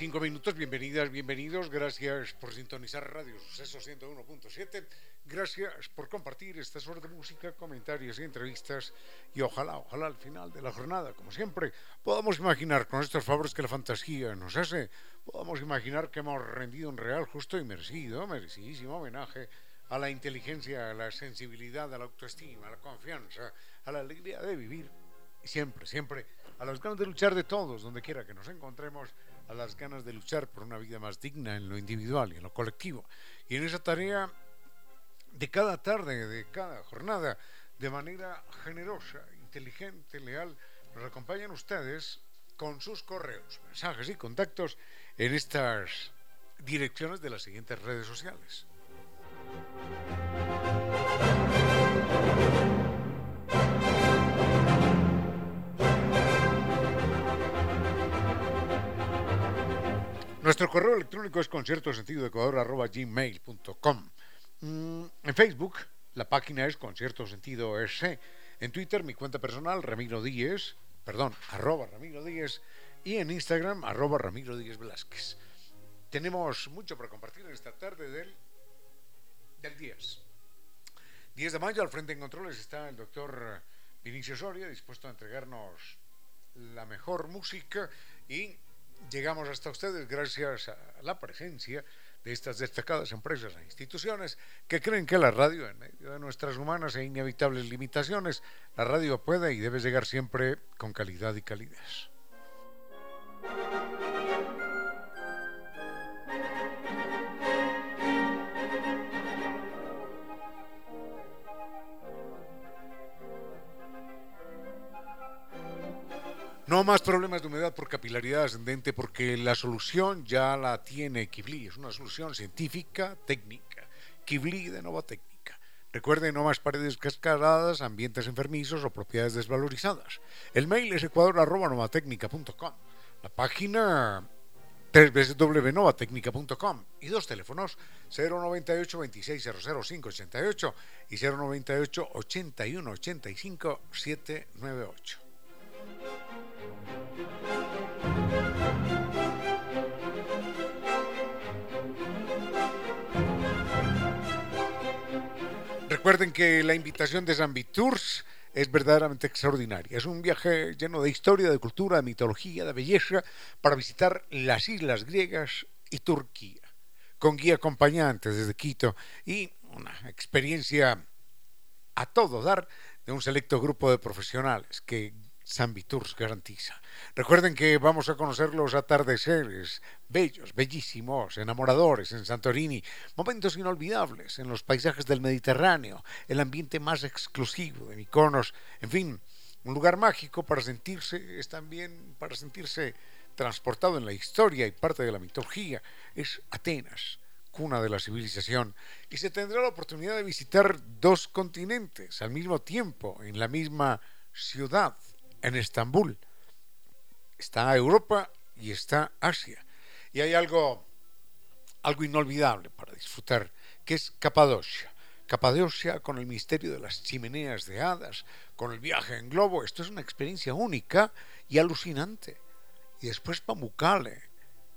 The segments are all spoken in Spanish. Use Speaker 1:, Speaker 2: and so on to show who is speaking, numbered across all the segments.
Speaker 1: Tarde y cinco minutos. Bienvenidas, bienvenidos. Gracias por sintonizar Radio Suceso 101.7. Gracias por compartir estas horas de música, comentarios y entrevistas. Y ojalá, ojalá al final de la jornada, como siempre, podamos imaginar con estos favores que la fantasía nos hace, podamos imaginar que hemos rendido un real, justo y merecido, merecidísimo homenaje a la inteligencia, a la sensibilidad, a la autoestima, a la confianza, a la alegría de vivir. Siempre, siempre, a las ganas de luchar de todos, donde quiera que nos encontremos a las ganas de luchar por una vida más digna en lo individual y en lo colectivo. Y en esa tarea de cada tarde, de cada jornada, de manera generosa, inteligente, leal, nos acompañan ustedes con sus correos, mensajes y contactos en estas direcciones de las siguientes redes sociales. Nuestro correo electrónico es concierto sentido gmail.com. Mm, en Facebook, la página es concierto sentido En Twitter, mi cuenta personal, Ramiro Díez, perdón, arroba Ramiro Díez. Y en Instagram, arroba Ramiro Díez Velázquez. Tenemos mucho para compartir esta tarde del, del 10. 10 de mayo, al frente en controles está el doctor Vinicio Soria, dispuesto a entregarnos la mejor música y llegamos hasta ustedes gracias a la presencia de estas destacadas empresas e instituciones que creen que la radio, en medio de nuestras humanas e inevitables limitaciones, la radio puede y debe llegar siempre con calidad y calidez. No más problemas de humedad por capilaridad ascendente porque la solución ya la tiene Kibli. Es una solución científica, técnica. Kibli de Nova Técnica. Recuerden, no más paredes cascaradas, ambientes enfermizos o propiedades desvalorizadas. El mail es ecuador.novatecnica.com. La página www.novatecnica.com y dos teléfonos 098 2600588 y 098 81 85 798. Recuerden que la invitación de Zambi Tours es verdaderamente extraordinaria. Es un viaje lleno de historia, de cultura, de mitología, de belleza para visitar las islas griegas y Turquía, con guía acompañante desde Quito y una experiencia a todo dar de un selecto grupo de profesionales que San Viturs garantiza. Recuerden que vamos a conocer los atardeceres bellos, bellísimos, enamoradores en Santorini, momentos inolvidables en los paisajes del Mediterráneo, el ambiente más exclusivo de Mykonos, en fin, un lugar mágico para sentirse, es también para sentirse transportado en la historia y parte de la mitología, es Atenas, cuna de la civilización, y se tendrá la oportunidad de visitar dos continentes al mismo tiempo, en la misma ciudad en Estambul. Está Europa y está Asia. Y hay algo, algo inolvidable para disfrutar, que es Capadocia. Capadocia con el misterio de las chimeneas de hadas, con el viaje en globo. Esto es una experiencia única y alucinante. Y después Pamukkale,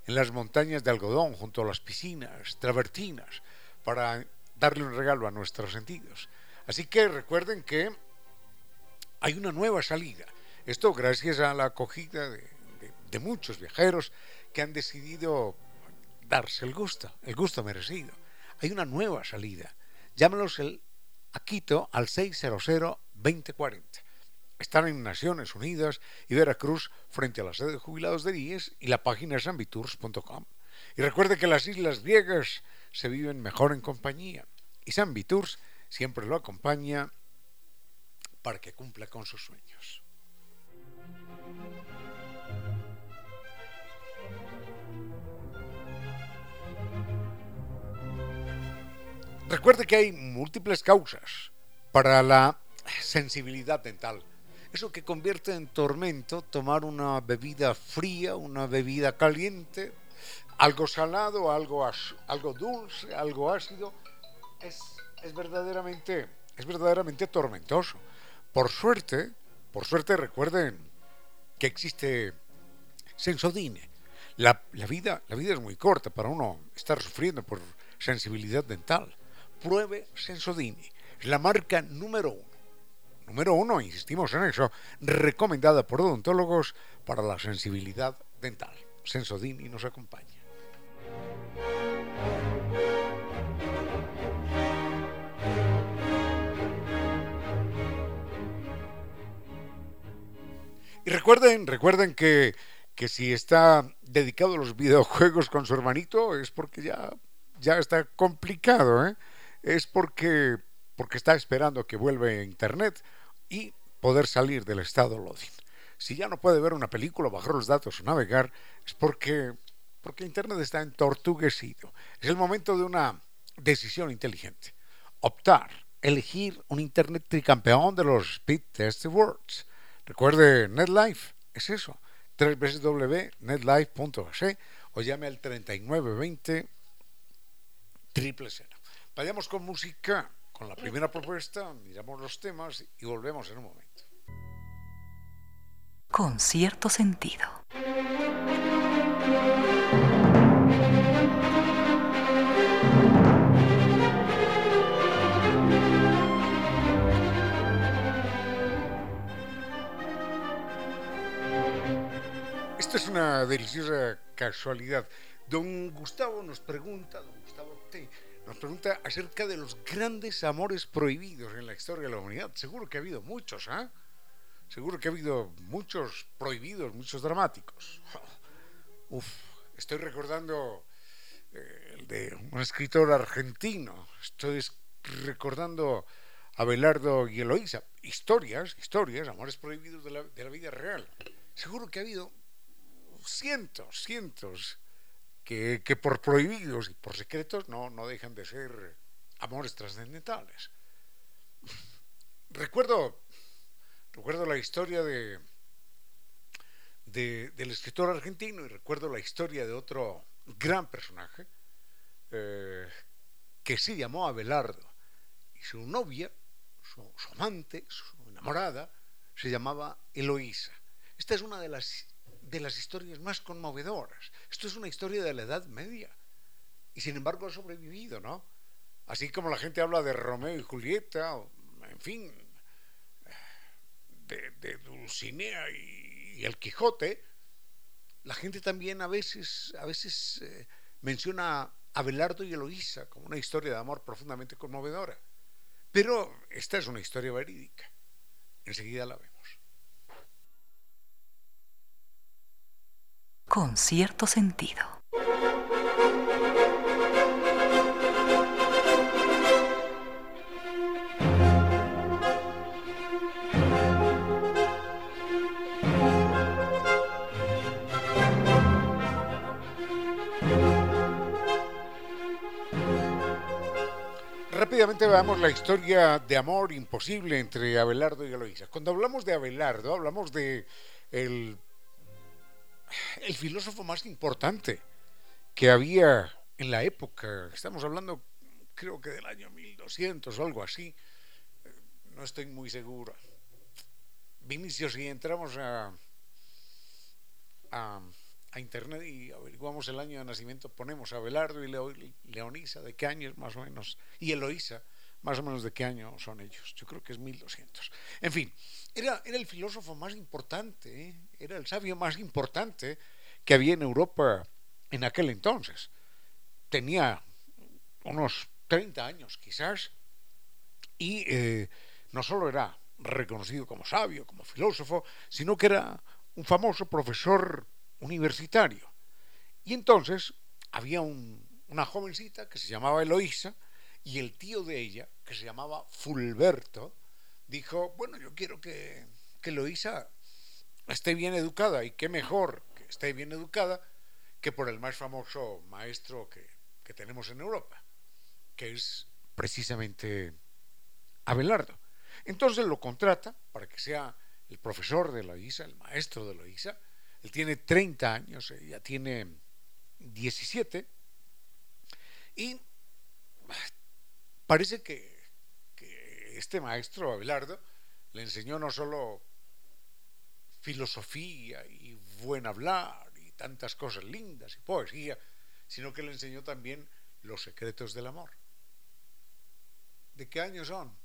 Speaker 1: en las montañas de algodón, junto a las piscinas travertinas, para darle un regalo a nuestros sentidos. Así que recuerden que hay una nueva salida. Esto gracias a la acogida de, muchos viajeros que han decidido darse el gusto, el gusto merecido. Hay una nueva salida. Llámenos el, a Quito al 600-2040. Están en Naciones Unidas y Veracruz frente a la sede de jubilados de IES y la página es. Y recuerde que las islas griegas se viven mejor en compañía y San Viturs siempre lo acompaña para que cumpla con sus sueños. Recuerde que hay múltiples causas para la sensibilidad dental. Eso que convierte en tormento tomar una bebida fría, una bebida caliente, algo salado, algo, algo dulce, algo ácido, es, es, verdaderamente, es verdaderamente tormentoso. Por suerte, por suerte recuerden que existe Sensodine. La, la, vida, la vida es muy corta para uno estar sufriendo por sensibilidad dental. Pruebe Sensodine, la marca número uno. Número uno, insistimos en eso, recomendada por odontólogos para la sensibilidad dental. Sensodini nos acompaña. Y recuerden, recuerden que, que si está dedicado a los videojuegos con su hermanito es porque ya, ya está complicado, ¿eh? Es porque, porque está esperando que vuelva Internet y poder salir del estado loading. Si ya no puede ver una película, bajar los datos o navegar, es porque, porque Internet está entortuguecido. Es el momento de una decisión inteligente. Optar, elegir un Internet tricampeón de los Speed Test Awards Recuerde, NetLife es eso, www.netlife.es o llame al 3920 triple cero. Vayamos con música, con la primera propuesta, miramos los temas y volvemos en un momento.
Speaker 2: Con cierto sentido.
Speaker 1: es una deliciosa casualidad. Don Gustavo nos pregunta, don Gustavo T, nos pregunta acerca de los grandes amores prohibidos en la historia de la humanidad. Seguro que ha habido muchos, ¿ah? Seguro que ha habido muchos prohibidos, muchos dramáticos. Uf, estoy recordando eh, el de un escritor argentino. Estoy recordando a Belardo y Eloísa. Historias, historias, amores prohibidos de la, de la vida real. Seguro que ha habido cientos, cientos, que, por prohibidos y por secretos no, no dejan de ser amores trascendentales. Recuerdo, recuerdo la historia de, del escritor argentino y recuerdo la historia de otro gran personaje eh, que se llamó Abelardo y su novia, su, su amante, su enamorada, se llamaba Eloísa. Esta es una de las de las historias más conmovedoras. Esto es una historia de la Edad Media. Y sin embargo ha sobrevivido, ¿no? Así como la gente habla de Romeo y Julieta, en fin, de, Dulcinea y, el Quijote, la gente también a veces, a veces eh, menciona a Abelardo y Eloísa como una historia de amor profundamente conmovedora. Pero esta es una historia verídica. Enseguida la vemos.
Speaker 2: Con cierto sentido.
Speaker 1: Rápidamente veamos la historia de amor imposible entre Abelardo y Eloísa. Cuando hablamos de Abelardo, hablamos de el el filósofo más importante que había en la época. Estamos hablando, creo que del año 1200 o algo así. No estoy muy seguro. Vinicio, si entramos a, a, internet y averiguamos el año de nacimiento, ponemos a Belardo y Leonisa, de qué años más o menos, y Eloísa, más o menos de qué año son ellos. Yo creo que es 1200. En fin, era, era el filósofo más importante, ¿eh? era el sabio más importante que había en Europa en aquel entonces. Tenía unos 30 años quizás y eh, no solo era reconocido como sabio, como filósofo, sino que era un famoso profesor universitario. Y entonces había una jovencita que se llamaba Eloísa y el tío de ella, que se llamaba Fulberto, dijo, bueno, yo quiero que, que Eloísa esté bien educada y qué mejor que esté bien educada que por el más famoso maestro que, que tenemos en Europa, que es precisamente Abelardo. Entonces lo contrata para que sea el profesor de Eloísa, el maestro de Eloísa. Él tiene 30 años, ella tiene 17. Y parece que este maestro Abelardo le enseñó no solo filosofía y buen hablar y tantas cosas lindas y poesía, sino que le enseñó también los secretos del amor. ¿De qué años son?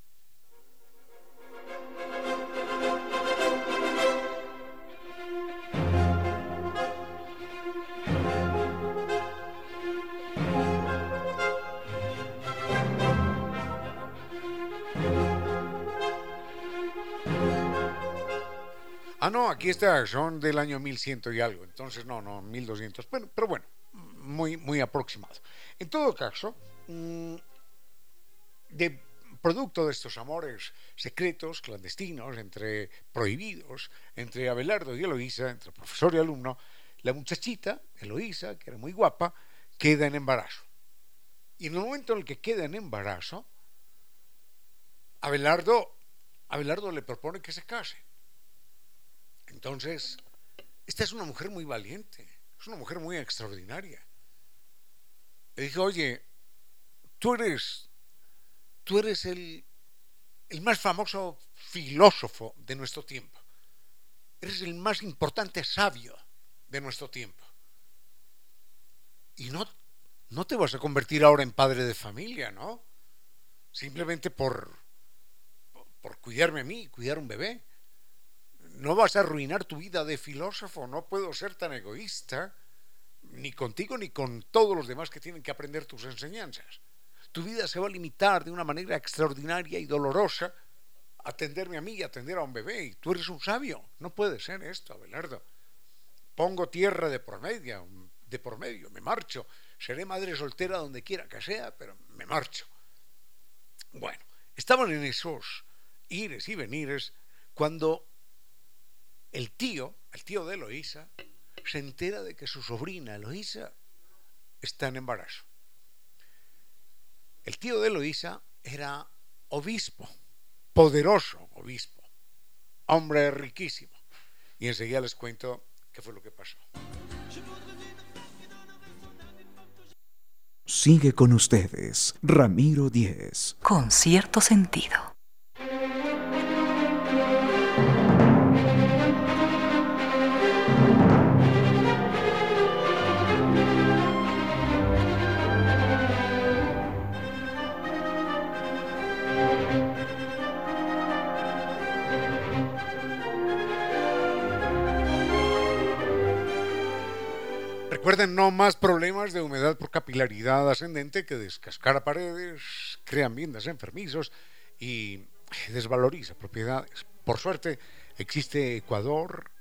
Speaker 1: Ah, no, aquí está, son del año 1100 y algo, entonces no, no, 1200, bueno, pero bueno, muy, muy aproximado. En todo caso, mm, de producto de estos amores secretos, clandestinos, entre prohibidos, entre Abelardo y Eloísa, entre profesor y alumno, la muchachita, Eloísa, que era muy guapa, queda en embarazo. Y en el momento en el que queda en embarazo, Abelardo, Abelardo le propone que se case. Entonces, esta es una mujer muy valiente, es una mujer muy extraordinaria. Le dije, oye, tú eres, tú eres el, el más famoso filósofo de nuestro tiempo. Eres el más importante sabio de nuestro tiempo. Y no, no te vas a convertir ahora en padre de familia, ¿no? Simplemente por, por cuidarme a mí, cuidar un bebé no vas a arruinar tu vida de filósofo, no puedo ser tan egoísta, ni contigo ni con todos los demás que tienen que aprender tus enseñanzas. Tu vida se va a limitar de una manera extraordinaria y dolorosa atenderme a mí y atender a un bebé, y tú eres un sabio. No puede ser esto, Abelardo. Pongo tierra de por medio, de por medio, me marcho. Seré madre soltera donde quiera que sea, pero me marcho. Bueno, estaban en esos ires y venires cuando el tío, el tío de Eloísa, se entera de que su sobrina Eloísa está en embarazo. El tío de Eloísa era obispo, poderoso obispo, hombre riquísimo. Y enseguida les cuento qué fue lo que pasó.
Speaker 3: Sigue con ustedes, Ramiro Díez.
Speaker 2: Con cierto sentido.
Speaker 1: Recuerden, no más problemas de humedad por capilaridad ascendente que descascar paredes, crean viendas enfermizos y desvaloriza propiedades. Por suerte, existe Ecuador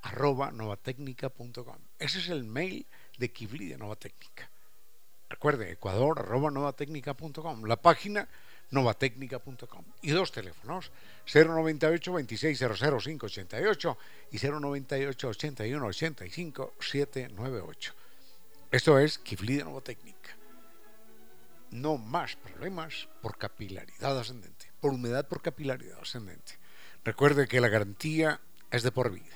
Speaker 1: arroba novatecnica.com. Ese es el mail de Kibli de Novatecnica. Recuerde, ecuador. La página novatecnica.com y dos teléfonos 098 2600 588 y 098 81 85 798 esto es Kifli de Novatecnica. No más problemas por capilaridad ascendente por humedad por capilaridad ascendente. Recuerde que la garantía es de por vida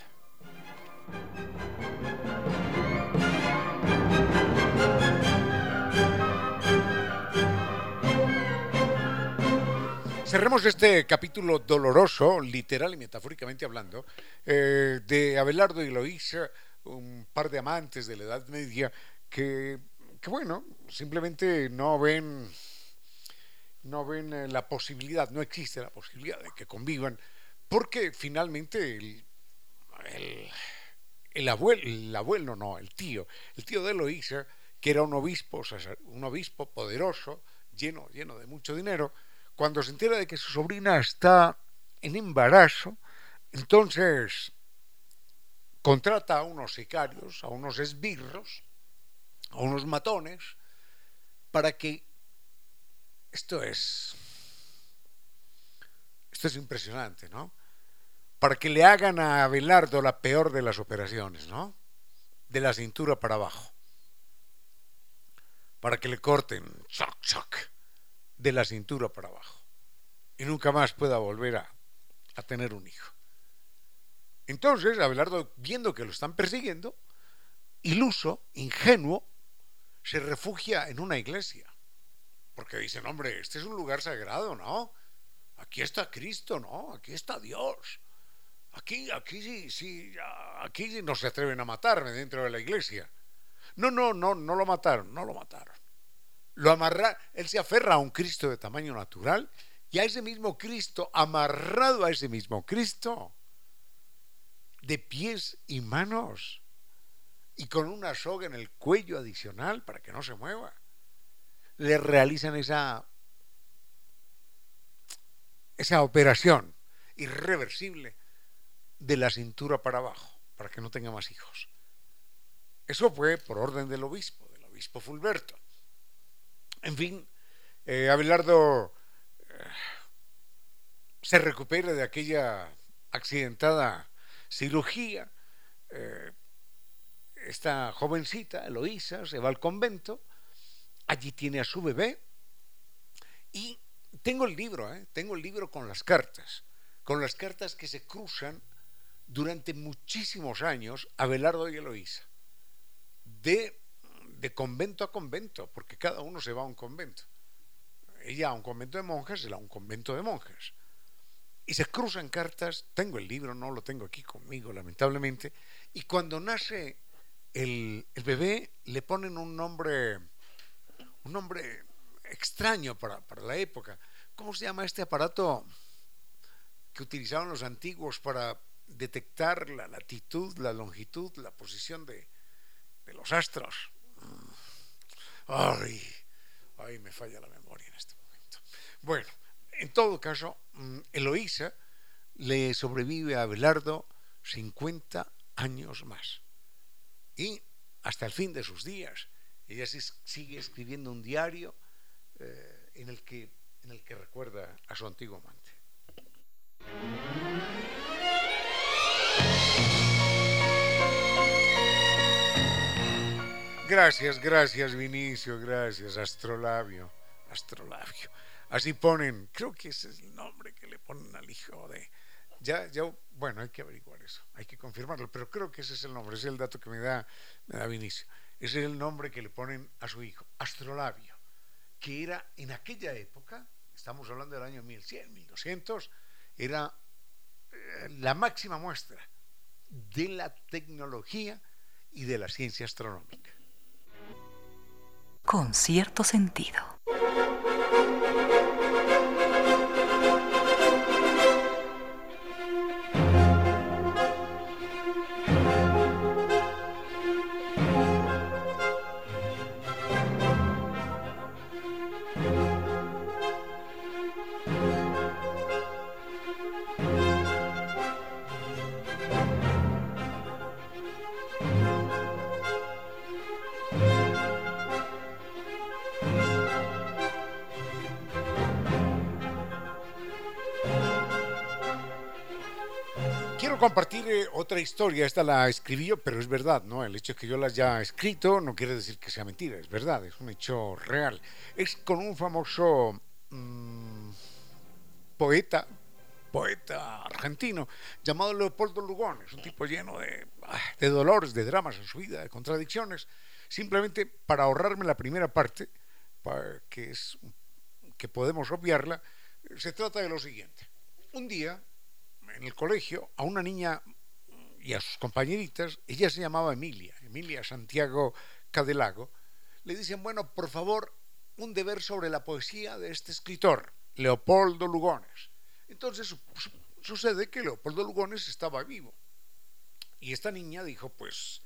Speaker 1: Cerremos este capítulo doloroso, literal y metafóricamente hablando, eh, de Abelardo y Eloísa, un par de amantes de la Edad Media que, que, bueno, simplemente no ven no ven eh, la posibilidad, no existe la posibilidad de que convivan, porque finalmente el, el, abuelo, el abuelo no, el tío, el tío de Eloísa, que era un obispo, un obispo poderoso, lleno, lleno de mucho dinero, cuando se entera de que su sobrina está en embarazo, entonces contrata a unos sicarios, a unos esbirros, a unos matones, para que esto es esto es impresionante, ¿no? Para que le hagan a Abelardo la peor de las operaciones, ¿no? De la cintura para abajo. Para que le corten, choc, choc, de la cintura para abajo. Y nunca más pueda volver a, a tener un hijo. Entonces, Abelardo, viendo que lo están persiguiendo, iluso, ingenuo, se refugia en una iglesia. Porque dicen, hombre, este es un lugar sagrado, ¿no? Aquí está Cristo, ¿no? Aquí está Dios. Aquí, aquí sí, sí, aquí no se atreven a matarme dentro de la iglesia. No, no, no, no lo mataron, no lo mataron. Lo amarra, él se aferra a un Cristo de tamaño natural y a ese mismo Cristo, amarrado a ese mismo Cristo, de pies y manos y con una soga en el cuello adicional para que no se mueva. Le realizan esa, esa operación irreversible de la cintura para abajo para que no tenga más hijos. Eso fue por orden del obispo, del obispo Fulberto. En fin, eh, Abelardo eh, se recupera de aquella accidentada cirugía. Eh, esta jovencita, Eloísa, se va al convento, allí tiene a su bebé y tengo el libro, tengo el libro con las cartas, con las cartas que se cruzan durante muchísimos años Abelardo y Eloísa, de, de convento a convento, porque cada uno se va a un convento. Ella a un convento de monjas, él a un convento de monjas y se cruzan cartas, tengo el libro, no lo tengo aquí conmigo lamentablemente, y cuando nace el, bebé le ponen un nombre, un nombre extraño para, para, la época. ¿Cómo se llama este aparato que utilizaban los antiguos para detectar la latitud, la longitud, la posición de, de los astros? Ay, ay, me falla la memoria en este momento. Bueno, en todo caso, mm, Eloísa le sobrevive a Abelardo 50 años más. Y hasta el fin de sus días, ella sigue escribiendo un diario eh, en, el que, en el que recuerda a su antiguo amante. Gracias, gracias Vinicio, gracias Astrolabio, Astrolabio. Así ponen, creo que ese es el nombre que le ponen al hijo de... Ya, ya, bueno, hay que averiguar eso, hay que confirmarlo, pero creo que ese es el nombre, ese es el dato que me da, me da Vinicio. Ese es el nombre que le ponen a su hijo, Astrolabio, que era en aquella época, estamos hablando del año 1100, 1200, era eh, la máxima muestra de la tecnología y de la ciencia astronómica.
Speaker 2: Con cierto sentido.
Speaker 1: Compartir eh, otra historia, esta la escribí yo, pero es verdad, ¿no? El hecho de que yo la haya escrito no quiere decir que sea mentira, es verdad, es un hecho real. Es con un famoso mm, poeta, poeta argentino, llamado Leopoldo Lugones, un tipo lleno de, ah, de dolores, de dramas en su vida, de contradicciones. Simplemente para ahorrarme la primera parte, que es que podemos obviarla, se trata de lo siguiente. Un día en el colegio a una niña y a sus compañeritas, ella se llamaba Emilia, Emilia Santiago Cadelago, le dicen, bueno, por favor, un deber sobre la poesía de este escritor, Leopoldo Lugones. Entonces sucede que Leopoldo Lugones estaba vivo. Y esta niña dijo, pues,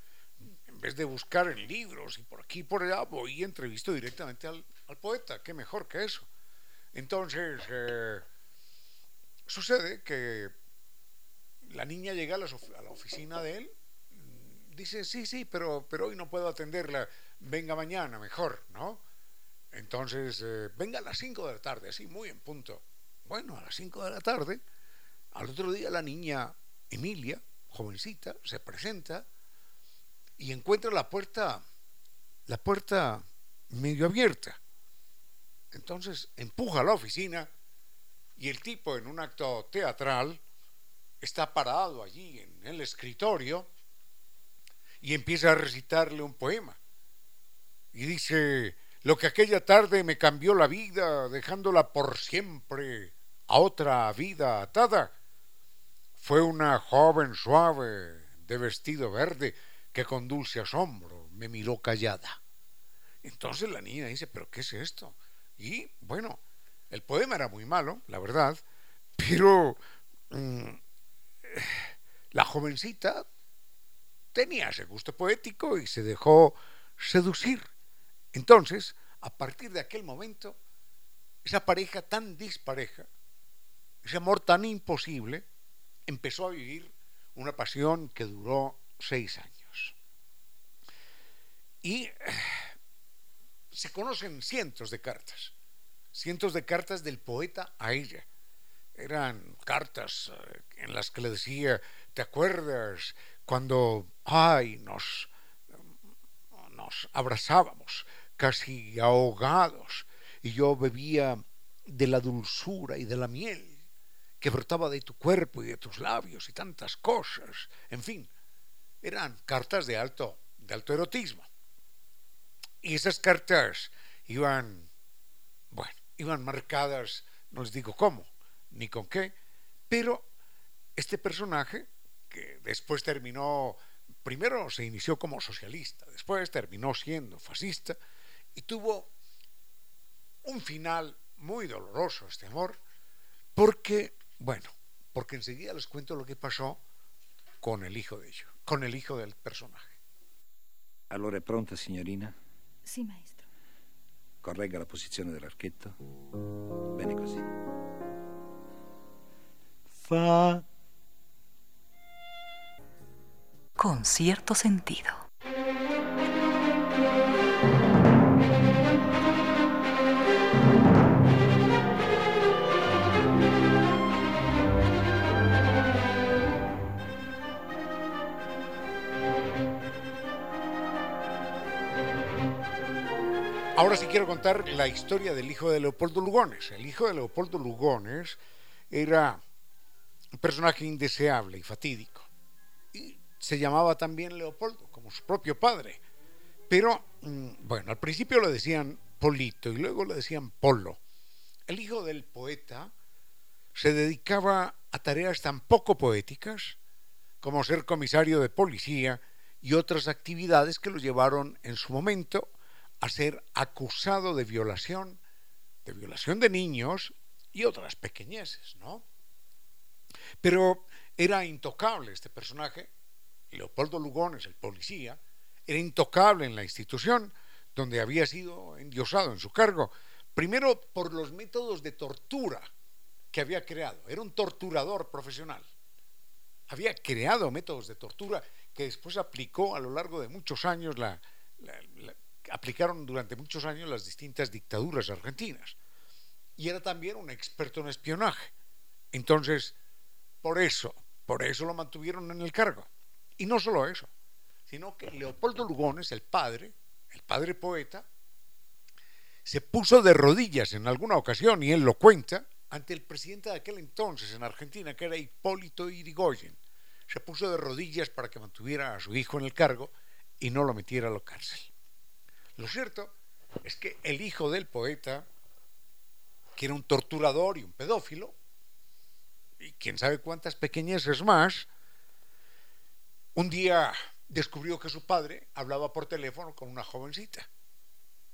Speaker 1: en vez de buscar en libros y por aquí y por allá, voy y entrevisto directamente al, poeta, qué mejor que eso. Entonces, eh, sucede que la niña llega a la, oficina de él, dice, sí, sí, pero, pero hoy no puedo atenderla, venga mañana, mejor, ¿no? Entonces, eh, venga a las 5 de la tarde, así, muy en punto. Bueno, a las 5 de la tarde, al otro día la niña Emilia, jovencita, se presenta y encuentra la puerta, la puerta medio abierta. Entonces empuja a la oficina y el tipo en un acto teatral está parado allí en el escritorio y empieza a recitarle un poema. Y dice, lo que aquella tarde me cambió la vida, dejándola por siempre a otra vida atada, fue una joven suave de vestido verde que con dulce asombro me miró callada. Entonces la niña dice, pero ¿qué es esto? Y bueno, el poema era muy malo, la verdad, pero mm, la jovencita tenía ese gusto poético y se dejó seducir. Entonces, a partir de aquel momento, esa pareja tan dispareja, ese amor tan imposible, empezó a vivir una pasión que duró seis años. Y se conocen cientos de cartas, cientos de cartas del poeta a ella. Eran cartas eh, en las que le decía, ¿te acuerdas cuando, ay, nos, nos abrazábamos casi ahogados y yo bebía de la dulzura y de la miel que brotaba de tu cuerpo y de tus labios y tantas cosas. En fin, eran cartas de alto, de alto erotismo. Y esas cartas iban, bueno, iban marcadas, no les digo cómo, ni con qué, pero este personaje, que después terminó, primero se inició como socialista, después terminó siendo fascista y tuvo un final muy doloroso este amor, porque bueno, porque enseguida les cuento lo que pasó con el hijo de ellos, con el hijo del personaje.
Speaker 4: Allora è pronta, signorina?
Speaker 5: Sì, maestro.
Speaker 4: Corregga la posizione dell'archetto. Bene così.
Speaker 3: Fa.
Speaker 2: Con cierto sentido.
Speaker 1: Ahora sí quiero contar la historia del hijo de Leopoldo Lugones. El hijo de Leopoldo Lugones era un personaje indeseable y fatídico. Y se llamaba también Leopoldo, como su propio padre. Pero, mm, bueno, al principio le decían Polito y luego le decían Polo. El hijo del poeta se dedicaba a tareas tan poco poéticas como ser comisario de policía y otras actividades que lo llevaron en su momento a ser acusado de violación, de violación de niños y otras pequeñeces, ¿no? Pero era intocable este personaje, Leopoldo Lugones, el policía, era intocable en la institución donde había sido endiosado en su cargo, primero por los métodos de tortura que había creado, era un torturador profesional. Había creado métodos de tortura que después aplicó a lo largo de muchos años la, aplicaron durante muchos años las distintas dictaduras argentinas. Y era también un experto en espionaje. Entonces, por eso, por eso lo mantuvieron en el cargo. Y no solo eso, sino que Leopoldo Lugones, el padre, el padre poeta, se puso de rodillas en alguna ocasión, y él lo cuenta, ante el presidente de aquel entonces en Argentina, que era Hipólito Irigoyen. Se puso de rodillas para que mantuviera a su hijo en el cargo y no lo metiera a la cárcel. Lo cierto es que el hijo del poeta, que era un torturador y un pedófilo, y quién sabe cuántas pequeñeces más, un día descubrió que su padre hablaba por teléfono con una jovencita.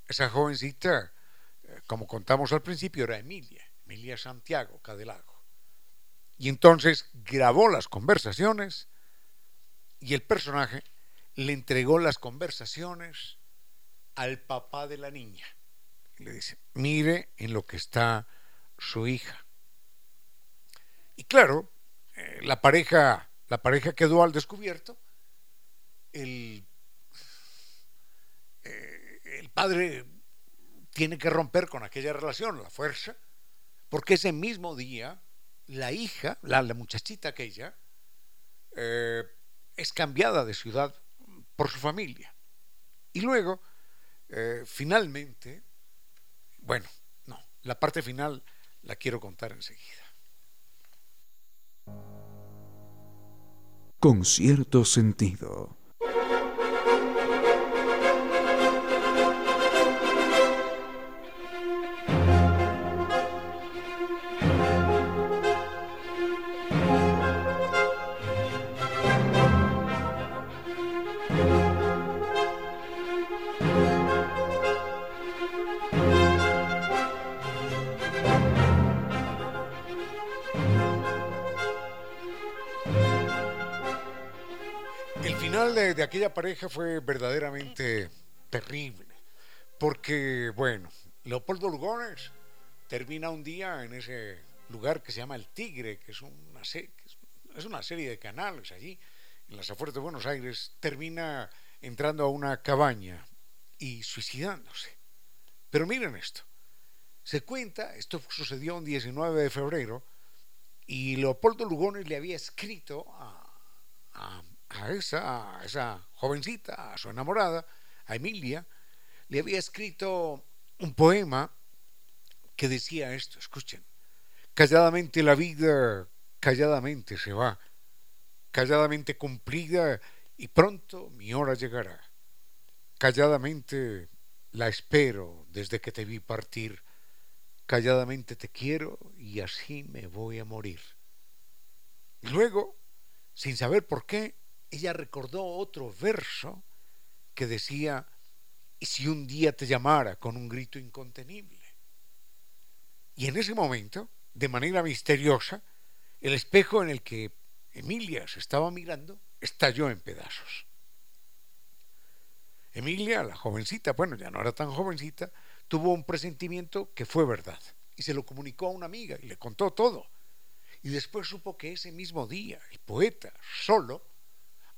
Speaker 1: Esa jovencita eh, como contamos al principio, era Emilia, Emilia Santiago Cadelago. Y entonces grabó las conversaciones y el personaje le entregó las conversaciones al papá de la niña. Le dice, mire en lo que está su hija. Y claro, eh, la pareja, la pareja quedó al descubierto. El, eh, el padre tiene que romper con aquella relación la fuerza, porque ese mismo día la hija, la, muchachita aquella, eh, es cambiada de ciudad por su familia. Y luego, finalmente, bueno, no, la parte final la quiero contar enseguida.
Speaker 3: Con cierto sentido.
Speaker 1: De, aquella pareja fue verdaderamente terrible, porque, bueno, Leopoldo Lugones termina un día en ese lugar que se llama El Tigre, que es una, es una serie de canales allí, en las afueras de Buenos Aires, termina entrando a una cabaña y suicidándose. Pero miren esto, se cuenta, esto sucedió un 19 de febrero, y Leopoldo Lugones le había escrito a a esa, esa jovencita, a su enamorada, a Emilia, le había escrito un poema que decía esto, escuchen, calladamente la vida, calladamente se va, calladamente cumplida y pronto mi hora llegará. Calladamente la espero desde que te vi partir, calladamente te quiero y así me voy a morir. Y luego, sin saber por qué, ella recordó otro verso que decía, y si un día te llamara con un grito incontenible. Y en ese momento, de manera misteriosa, el espejo en el que Emilia se estaba mirando estalló en pedazos. Emilia, la jovencita, bueno, ya no era tan jovencita, tuvo un presentimiento que fue verdad y se lo comunicó a una amiga y le contó todo. Y después supo que ese mismo día el poeta, solo,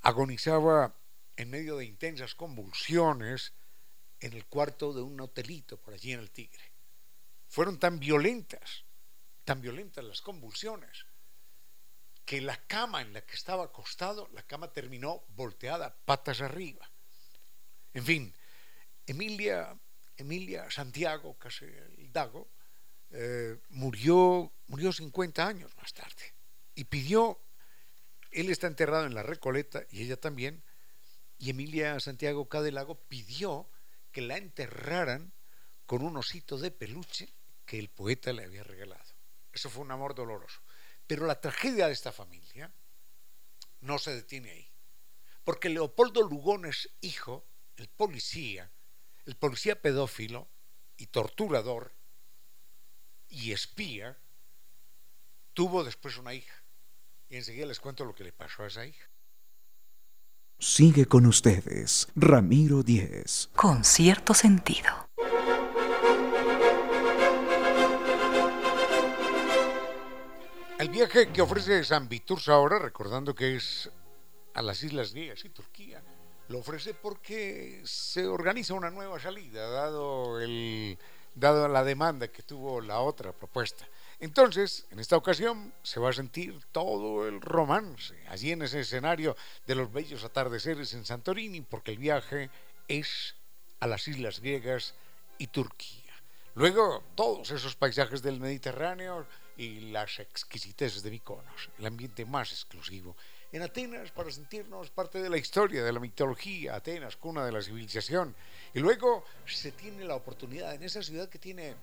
Speaker 1: agonizaba en medio de intensas convulsiones en el cuarto de un hotelito por allí en el Tigre. Fueron tan violentas, tan violentas las convulsiones, que la cama en la que estaba acostado, la cama terminó volteada patas arriba. En fin, Emilia, Emilia Santiago casi el Dago, eh, murió, murió 50 años más tarde y pidió él está enterrado en la Recoleta y ella también. Y Emilia Santiago Cadelago pidió que la enterraran con un osito de peluche que el poeta le había regalado. Eso fue un amor doloroso. Pero la tragedia de esta familia no se detiene ahí. Porque Leopoldo Lugones, hijo, el policía, el policía pedófilo y torturador y espía, tuvo después una hija y enseguida les cuento lo que le pasó a esa hija.
Speaker 3: Sigue con ustedes, Ramiro Díez.
Speaker 2: Con cierto sentido.
Speaker 1: El viaje que ofrece San Viturs ahora, recordando que es a las Islas Griegas y Turquía, lo ofrece porque se organiza una nueva salida, dado, el, dado la demanda que tuvo la otra propuesta. Entonces, en esta ocasión se va a sentir todo el romance, allí en ese escenario de los bellos atardeceres en Santorini, porque el viaje es a las islas griegas y Turquía. Luego, todos esos paisajes del Mediterráneo y las exquisiteces de Mykonos, el ambiente más exclusivo. En Atenas, para sentirnos parte de la historia, de la mitología, Atenas, cuna de la civilización. Y luego se tiene la oportunidad en esa ciudad que tiene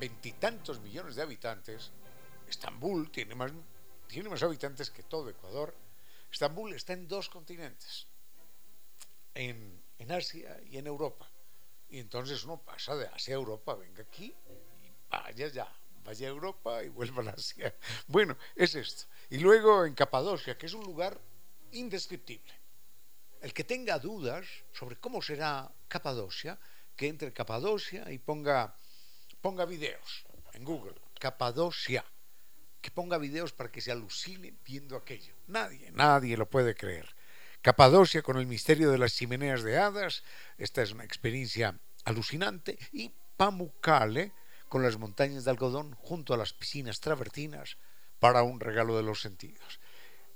Speaker 1: veintitantos millones de habitantes, Estambul tiene más, tiene más habitantes que todo Ecuador. Estambul está en dos continentes, en, en Asia y en Europa. Y entonces uno pasa de Asia a Europa, venga aquí y vaya ya, vaya a Europa y vuelva a Asia. Bueno, es esto. Y luego en Capadocia, que es un lugar indescriptible. El que tenga dudas sobre cómo será Capadocia, que entre Capadocia y ponga, ponga videos en Google, Capadocia, que ponga videos para que se alucine viendo aquello. Nadie, nadie lo puede creer. Capadocia con el misterio de las chimeneas de hadas, esta es una experiencia alucinante, y Pamukkale con las montañas de algodón junto a las piscinas travertinas para un regalo de los sentidos.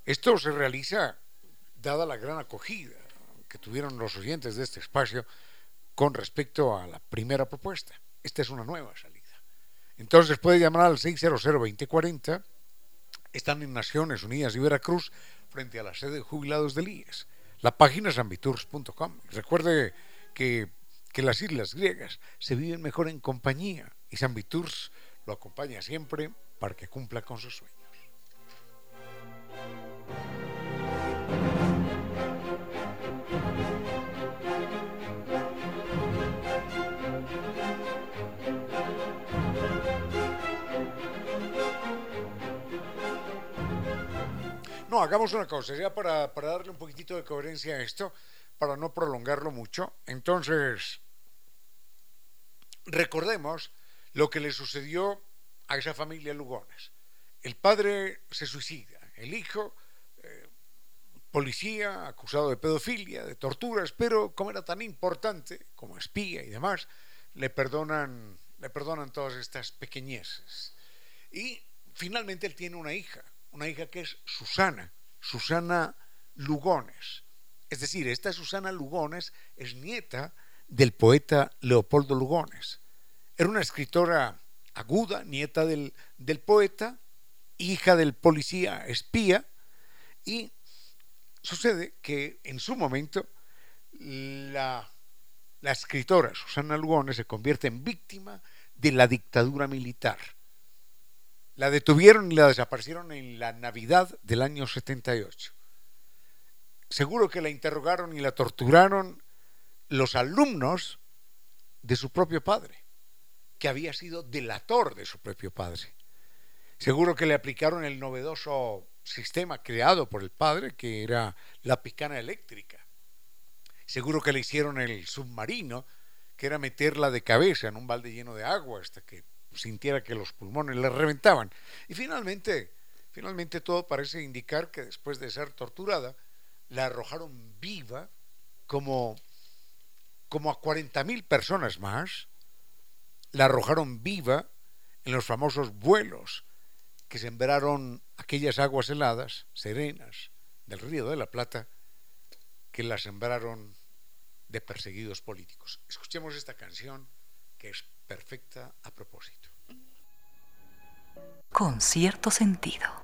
Speaker 1: Esto se realiza dada la gran acogida que tuvieron los oyentes de este espacio con respecto a la primera propuesta. Esta es una nueva salida. Entonces puede llamar al 600-2040. Están en Naciones Unidas y Veracruz frente a la sede de jubilados del IES. La página es ambitours.com. Recuerde que, que, las islas griegas se viven mejor en compañía y San lo acompaña siempre para que cumpla con sus sueños. Hagamos una cosa, ya para, darle un poquitito de coherencia a esto, para no prolongarlo mucho. Entonces, recordemos lo que le sucedió a esa familia Lugones. El padre se suicida, el hijo, eh, policía, acusado de pedofilia, de torturas, pero como era tan importante como espía y demás, le perdonan, le perdonan todas estas pequeñeces. Y finalmente él tiene una hija, una hija que es Susana, Susana Lugones. Es decir, esta Susana Lugones es nieta del poeta Leopoldo Lugones. Era una escritora aguda, nieta del, del poeta, hija del policía espía, y sucede que en su momento la, la escritora Susana Lugones se convierte en víctima de la dictadura militar la detuvieron y la desaparecieron en la Navidad del año 78. Seguro que la interrogaron y la torturaron los alumnos de su propio padre, que había sido delator de su propio padre. Seguro que le aplicaron el novedoso sistema creado por el padre, que era la picana eléctrica. Seguro que le hicieron el submarino, que era meterla de cabeza en un balde lleno de agua hasta que sintiera que los pulmones le reventaban. Y finalmente, finalmente todo parece indicar que después de ser torturada, la arrojaron viva como, como a 40.000 personas más, la arrojaron viva en los famosos vuelos que sembraron aquellas aguas heladas, serenas, del río de la Plata, que la sembraron de perseguidos políticos. Escuchemos esta canción que es perfecta a propósito.
Speaker 2: Con cierto sentido.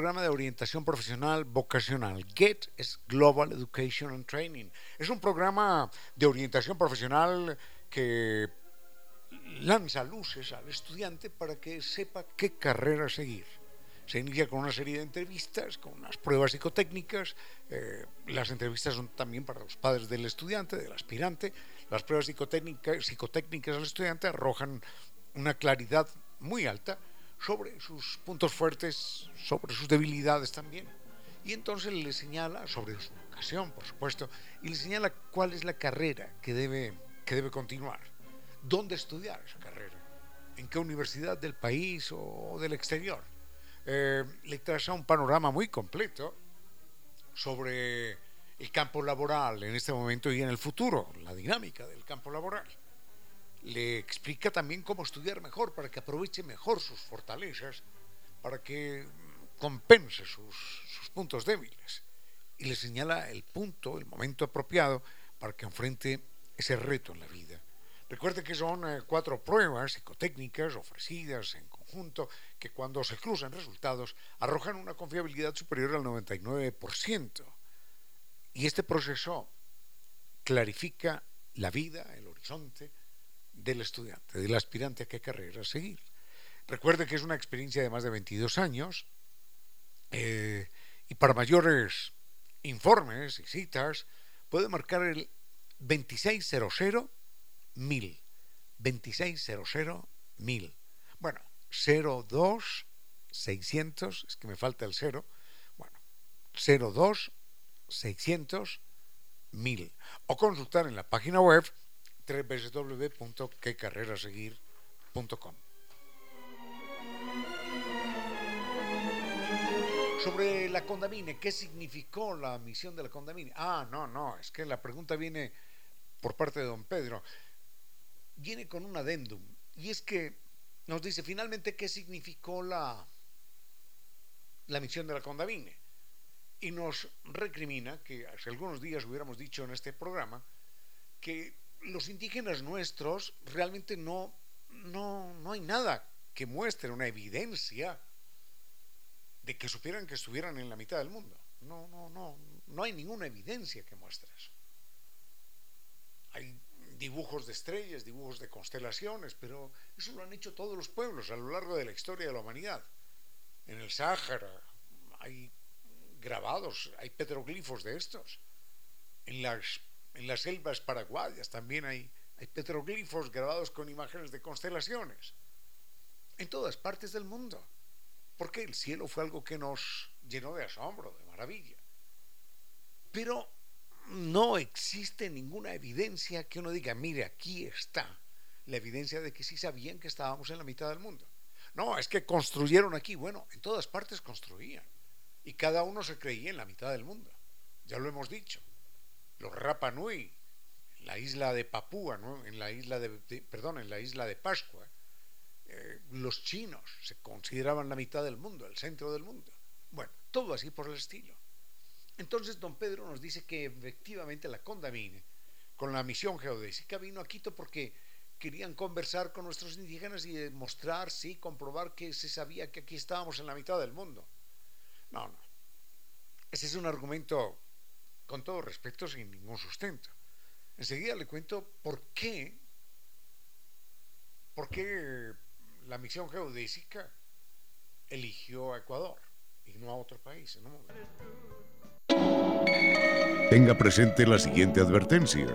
Speaker 1: Programa de orientación profesional vocacional. GET es Global Education and Training. Es un programa de orientación profesional que lanza luces al estudiante para que sepa qué carrera seguir. Se inicia con una serie de entrevistas, con unas pruebas psicotécnicas. Eh, las entrevistas son también para los padres del estudiante, del aspirante. Las pruebas psicotécnicas, psicotécnicas al estudiante arrojan una claridad muy alta sobre sus puntos fuertes, sobre sus debilidades también. Y entonces le señala, sobre su vocación, por supuesto, y le señala cuál es la carrera que debe, que debe continuar, dónde estudiar esa carrera, en qué universidad del país o del exterior. Eh, le traza un panorama muy completo sobre el campo laboral en este momento y en el futuro, la dinámica del campo laboral le explica también cómo estudiar mejor para que aproveche mejor sus fortalezas, para que compense sus, sus puntos débiles. y le señala el punto, el momento apropiado para que enfrente ese reto en la vida. Recuerde que son eh, cuatro pruebas psicotécnicas ofrecidas en conjunto que cuando se cruzan resultados arrojan una confiabilidad superior al 99%. Y este proceso clarifica la vida, el horizonte del estudiante, del aspirante a qué carrera seguir. Recuerde que es una experiencia de más de 22 años eh, y para mayores informes y citas puede marcar el 2600 1000. 2600 1000. Bueno, 02 600, es que me falta el 0. Bueno, 02 600 1000. O consultar en la página web www.quecarreraseguir.com. Sobre la Condamine, ¿qué significó la misión de la Condamine? Ah, no, no, es que la pregunta viene por parte de don Pedro. Viene con un adendum, y es que nos dice finalmente qué significó la, la misión de la Condamine. Y nos recrimina que hace algunos días hubiéramos dicho en este programa que los indígenas nuestros realmente no, no, no hay nada que muestre una evidencia de que supieran que estuvieran en la mitad del mundo. No, no, no, no hay ninguna evidencia que muestre eso. Hay dibujos de estrellas, dibujos de constelaciones, pero eso lo han hecho todos los pueblos a lo largo de la historia de la humanidad. En el Sáhara hay grabados, hay petroglifos de estos. En las, en las selvas paraguayas también hay, petroglifos grabados con imágenes de constelaciones. En todas partes del mundo porque el cielo fue algo que nos llenó de asombro, de maravilla. Pero no existe ninguna evidencia que uno diga, mire, aquí está la evidencia de que sí sabían que estábamos en la mitad del mundo. No, es que construyeron aquí. Bueno, en todas partes construían. Y cada uno se creía en la mitad del mundo. Ya lo hemos dicho. Los Rapa Nui, la isla de Papúa, en la isla de, perdón, en la isla de Pascua, eh, los chinos se consideraban la mitad del mundo, el centro del mundo. Bueno, todo así por el estilo. Entonces don Pedro nos dice que efectivamente la Condamine, con la misión geodésica, vino a Quito porque querían conversar con nuestros indígenas y demostrar, sí, comprobar que se sabía que aquí estábamos en la mitad del mundo. No, no. Ese es un argumento, con todo respeto, sin ningún sustento. Enseguida le cuento por qué, por qué la misión geodésica eligió a Ecuador y no a otro país
Speaker 6: Tenga presente la siguiente advertencia.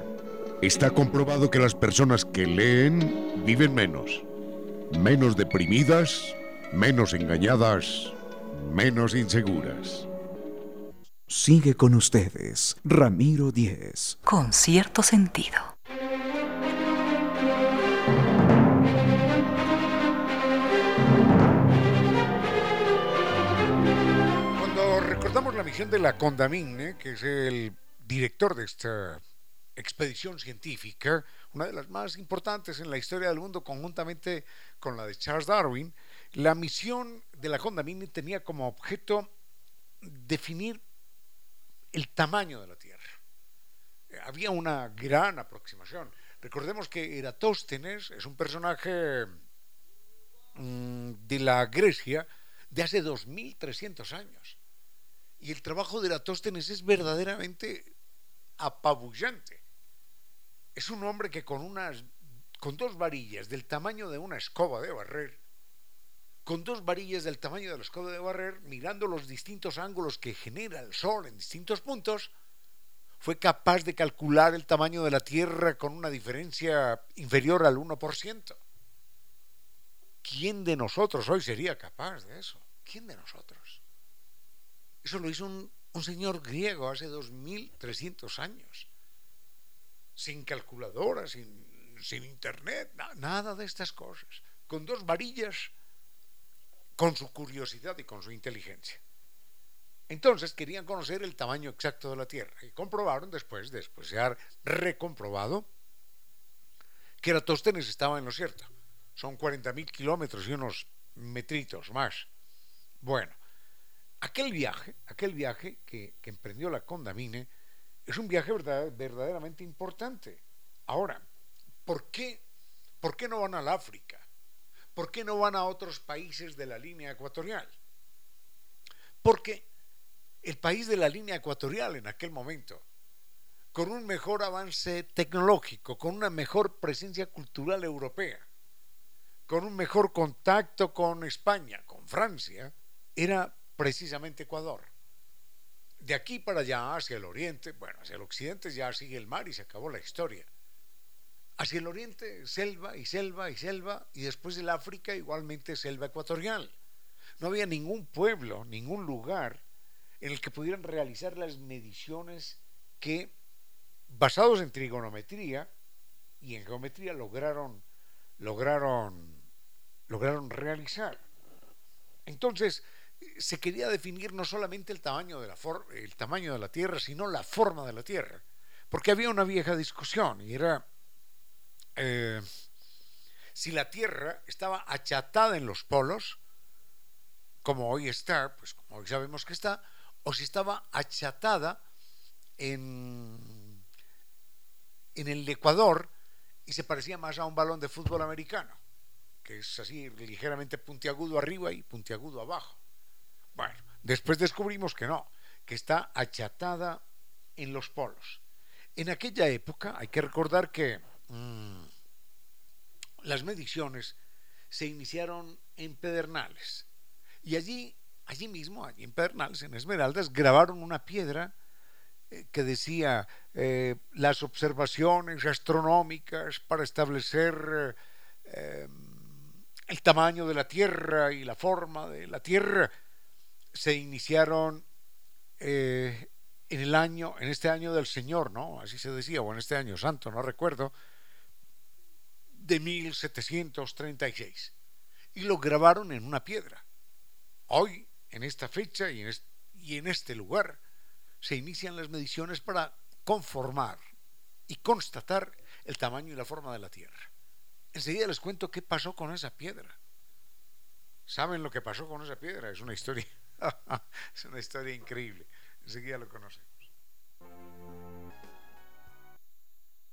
Speaker 6: Está comprobado que las personas que leen viven menos, menos deprimidas, menos engañadas, menos inseguras.
Speaker 3: Sigue con ustedes, Ramiro Díez.
Speaker 2: Con cierto sentido.
Speaker 1: la misión de la Condamine, que es el director de esta expedición científica, una de las más importantes en la historia del mundo, conjuntamente con la de Charles Darwin. La misión de la Condamine tenía como objeto definir el tamaño de la Tierra. Había una gran aproximación. Recordemos que Eratóstenes es un personaje mm, de la Grecia de hace 2300 años. Y el trabajo de Eratóstenes es verdaderamente apabullante. Es un hombre que con unas con dos varillas del tamaño de una escoba de barrer, con dos varillas del tamaño de la escoba de barrer, mirando los distintos ángulos que genera el Sol en distintos puntos, fue capaz de calcular el tamaño de la Tierra con una diferencia inferior al 1%. ¿Quién de nosotros hoy sería capaz de eso? ¿Quién de nosotros? Eso lo hizo un, señor griego hace 2300 años, sin calculadora, sin, sin internet, nada de estas cosas, con dos varillas, con su curiosidad y con su inteligencia. Entonces querían conocer el tamaño exacto de la Tierra y comprobaron después, después de haber recomprobado, que Eratóstenes estaba en lo cierto. Son 40.000 kilómetros y unos metritos más. Bueno, aquel viaje, aquel viaje que, que emprendió la Condamine, es un viaje verdad, verdaderamente importante. Ahora, ¿por qué, ¿por qué no van al África? ¿Por qué no van a otros países de la línea ecuatorial? Porque el país de la línea ecuatorial en aquel momento, con un mejor avance tecnológico, con una mejor presencia cultural europea, con un mejor contacto con España, con Francia, era precisamente Ecuador. De aquí para allá, hacia el oriente, bueno, hacia el occidente ya sigue el mar y se acabó la historia. Hacia el oriente, selva y selva y selva, y después del África igualmente selva ecuatorial. No había ningún pueblo, ningún lugar en el que pudieran realizar las mediciones que, basados en trigonometría y en geometría, lograron, lograron, lograron realizar. Entonces, se quería definir no solamente el tamaño de la, el tamaño de la Tierra, sino la forma de la Tierra. Porque había una vieja discusión y era eh, si la Tierra estaba achatada en los polos, como hoy está, pues como hoy sabemos que está, o si estaba achatada en, en el Ecuador y se parecía más a un balón de fútbol americano, que es así ligeramente puntiagudo arriba y puntiagudo abajo. Bueno, después descubrimos que no, que está achatada en los polos. En aquella época hay que recordar que mmm, las mediciones se iniciaron en Pedernales y allí, allí mismo, allí en Pedernales, en Esmeraldas, grabaron una piedra eh, que decía eh, las observaciones astronómicas para establecer eh, el tamaño de la Tierra y la forma de la Tierra se iniciaron en el año, en este año del Señor, ¿no? Así se decía, o en este año santo, no recuerdo, de 1736 y lo grabaron en una piedra. Hoy, en esta fecha y en, este, lugar, se inician las mediciones para conformar y constatar el tamaño y la forma de la Tierra. Enseguida les cuento qué pasó con esa piedra. ¿Saben lo que pasó con esa piedra? Es una historia, es una historia increíble. Enseguida lo conocemos.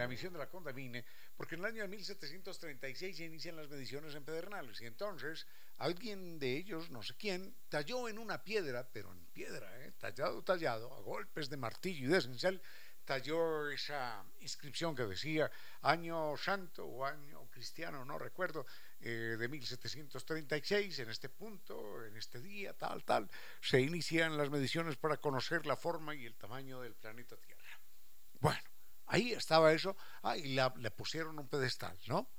Speaker 1: La misión de la Condamine, porque en el año de 1736 se inician las mediciones en Pedernales y entonces alguien de ellos, no sé quién, talló en una piedra, pero en piedra, ¿eh? tallado, tallado, a golpes de martillo y de esencial, talló esa inscripción que decía año santo o año cristiano, no recuerdo, eh, de 1736, en este punto, en este día, tal, tal, se inician las mediciones para conocer la forma y el tamaño del planeta Tierra. Bueno, ahí estaba eso, ahí le pusieron un pedestal, ¿no?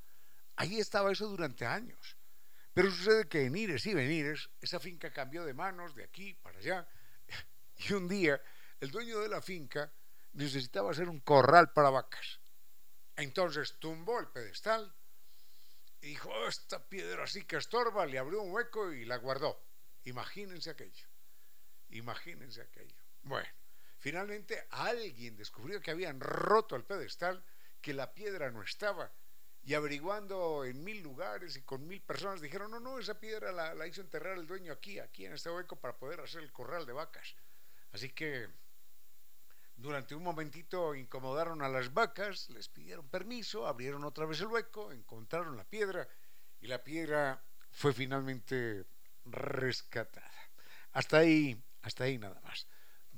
Speaker 1: Ahí estaba eso durante años. Pero sucede que en Ires y Venires esa finca cambió de manos de aquí para allá y un día el dueño de la finca necesitaba hacer un corral para vacas. Entonces tumbó el pedestal y dijo, oh, esta piedra así que estorba, le abrió un hueco y la guardó. Imagínense aquello. Imagínense aquello. Bueno, finalmente alguien descubrió que habían roto el pedestal, que la piedra no estaba y averiguando en mil lugares y con mil personas dijeron, no, no, esa piedra la, hizo enterrar el dueño aquí, aquí en este hueco para poder hacer el corral de vacas. Así que durante un momentito incomodaron a las vacas, les pidieron permiso, abrieron otra vez el hueco, encontraron la piedra y la piedra fue finalmente rescatada. Hasta ahí, hasta ahí nada más.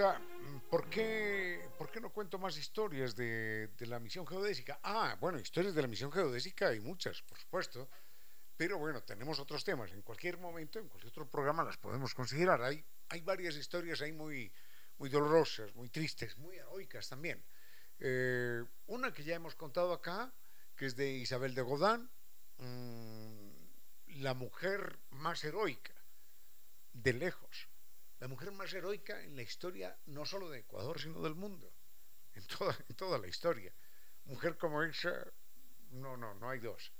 Speaker 1: Pregunta ¿Por qué, ¿Por qué no cuento más historias de, la misión geodésica? Ah, bueno, historias de la misión geodésica hay muchas, por supuesto, pero bueno, tenemos otros temas. En cualquier momento, en cualquier otro programa las podemos considerar. Hay, varias historias ahí muy, muy dolorosas, muy tristes, muy heroicas también. Eh, una que ya hemos contado acá, que es de Isabel de Godán, mmm, la mujer más heroica, de lejos la mujer más heroica en la historia no solo de Ecuador, sino del mundo, en toda, en toda la historia. Mujer como esa, no, no, no hay dos.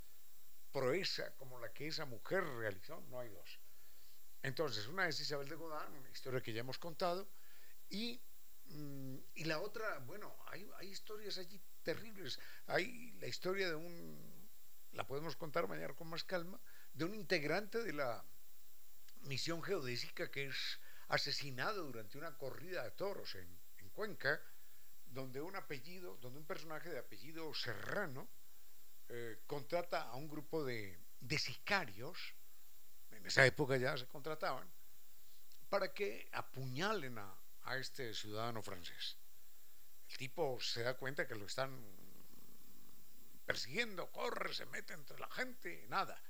Speaker 1: Proeza como la que esa mujer realizó, no hay dos. Entonces, una es Isabel de Godán, una historia que ya hemos contado, y, mm, y la otra, bueno, hay, hay historias allí terribles. Hay la historia de un, la podemos contar mañana con más calma, de un integrante de la misión geodésica que es asesinado durante una corrida de toros en, en Cuenca, donde un apellido, donde un personaje de apellido Serrano eh, contrata a un grupo de, de sicarios, en esa época ya se contrataban, para que apuñalen a, a este ciudadano francés. El tipo se da cuenta que lo están persiguiendo, corre, se mete entre la gente, nada.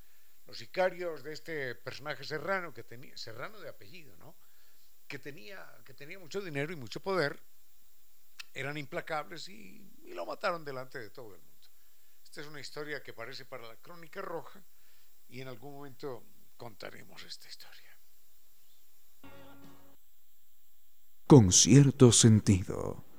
Speaker 1: Los sicarios de este personaje serrano, que tenía, serrano de apellido, ¿no? Que tenía, que tenía mucho dinero y mucho poder, eran implacables y, y lo mataron delante de todo el mundo. Esta es una historia que parece para la crónica roja y en algún momento contaremos esta historia.
Speaker 3: Con cierto sentido.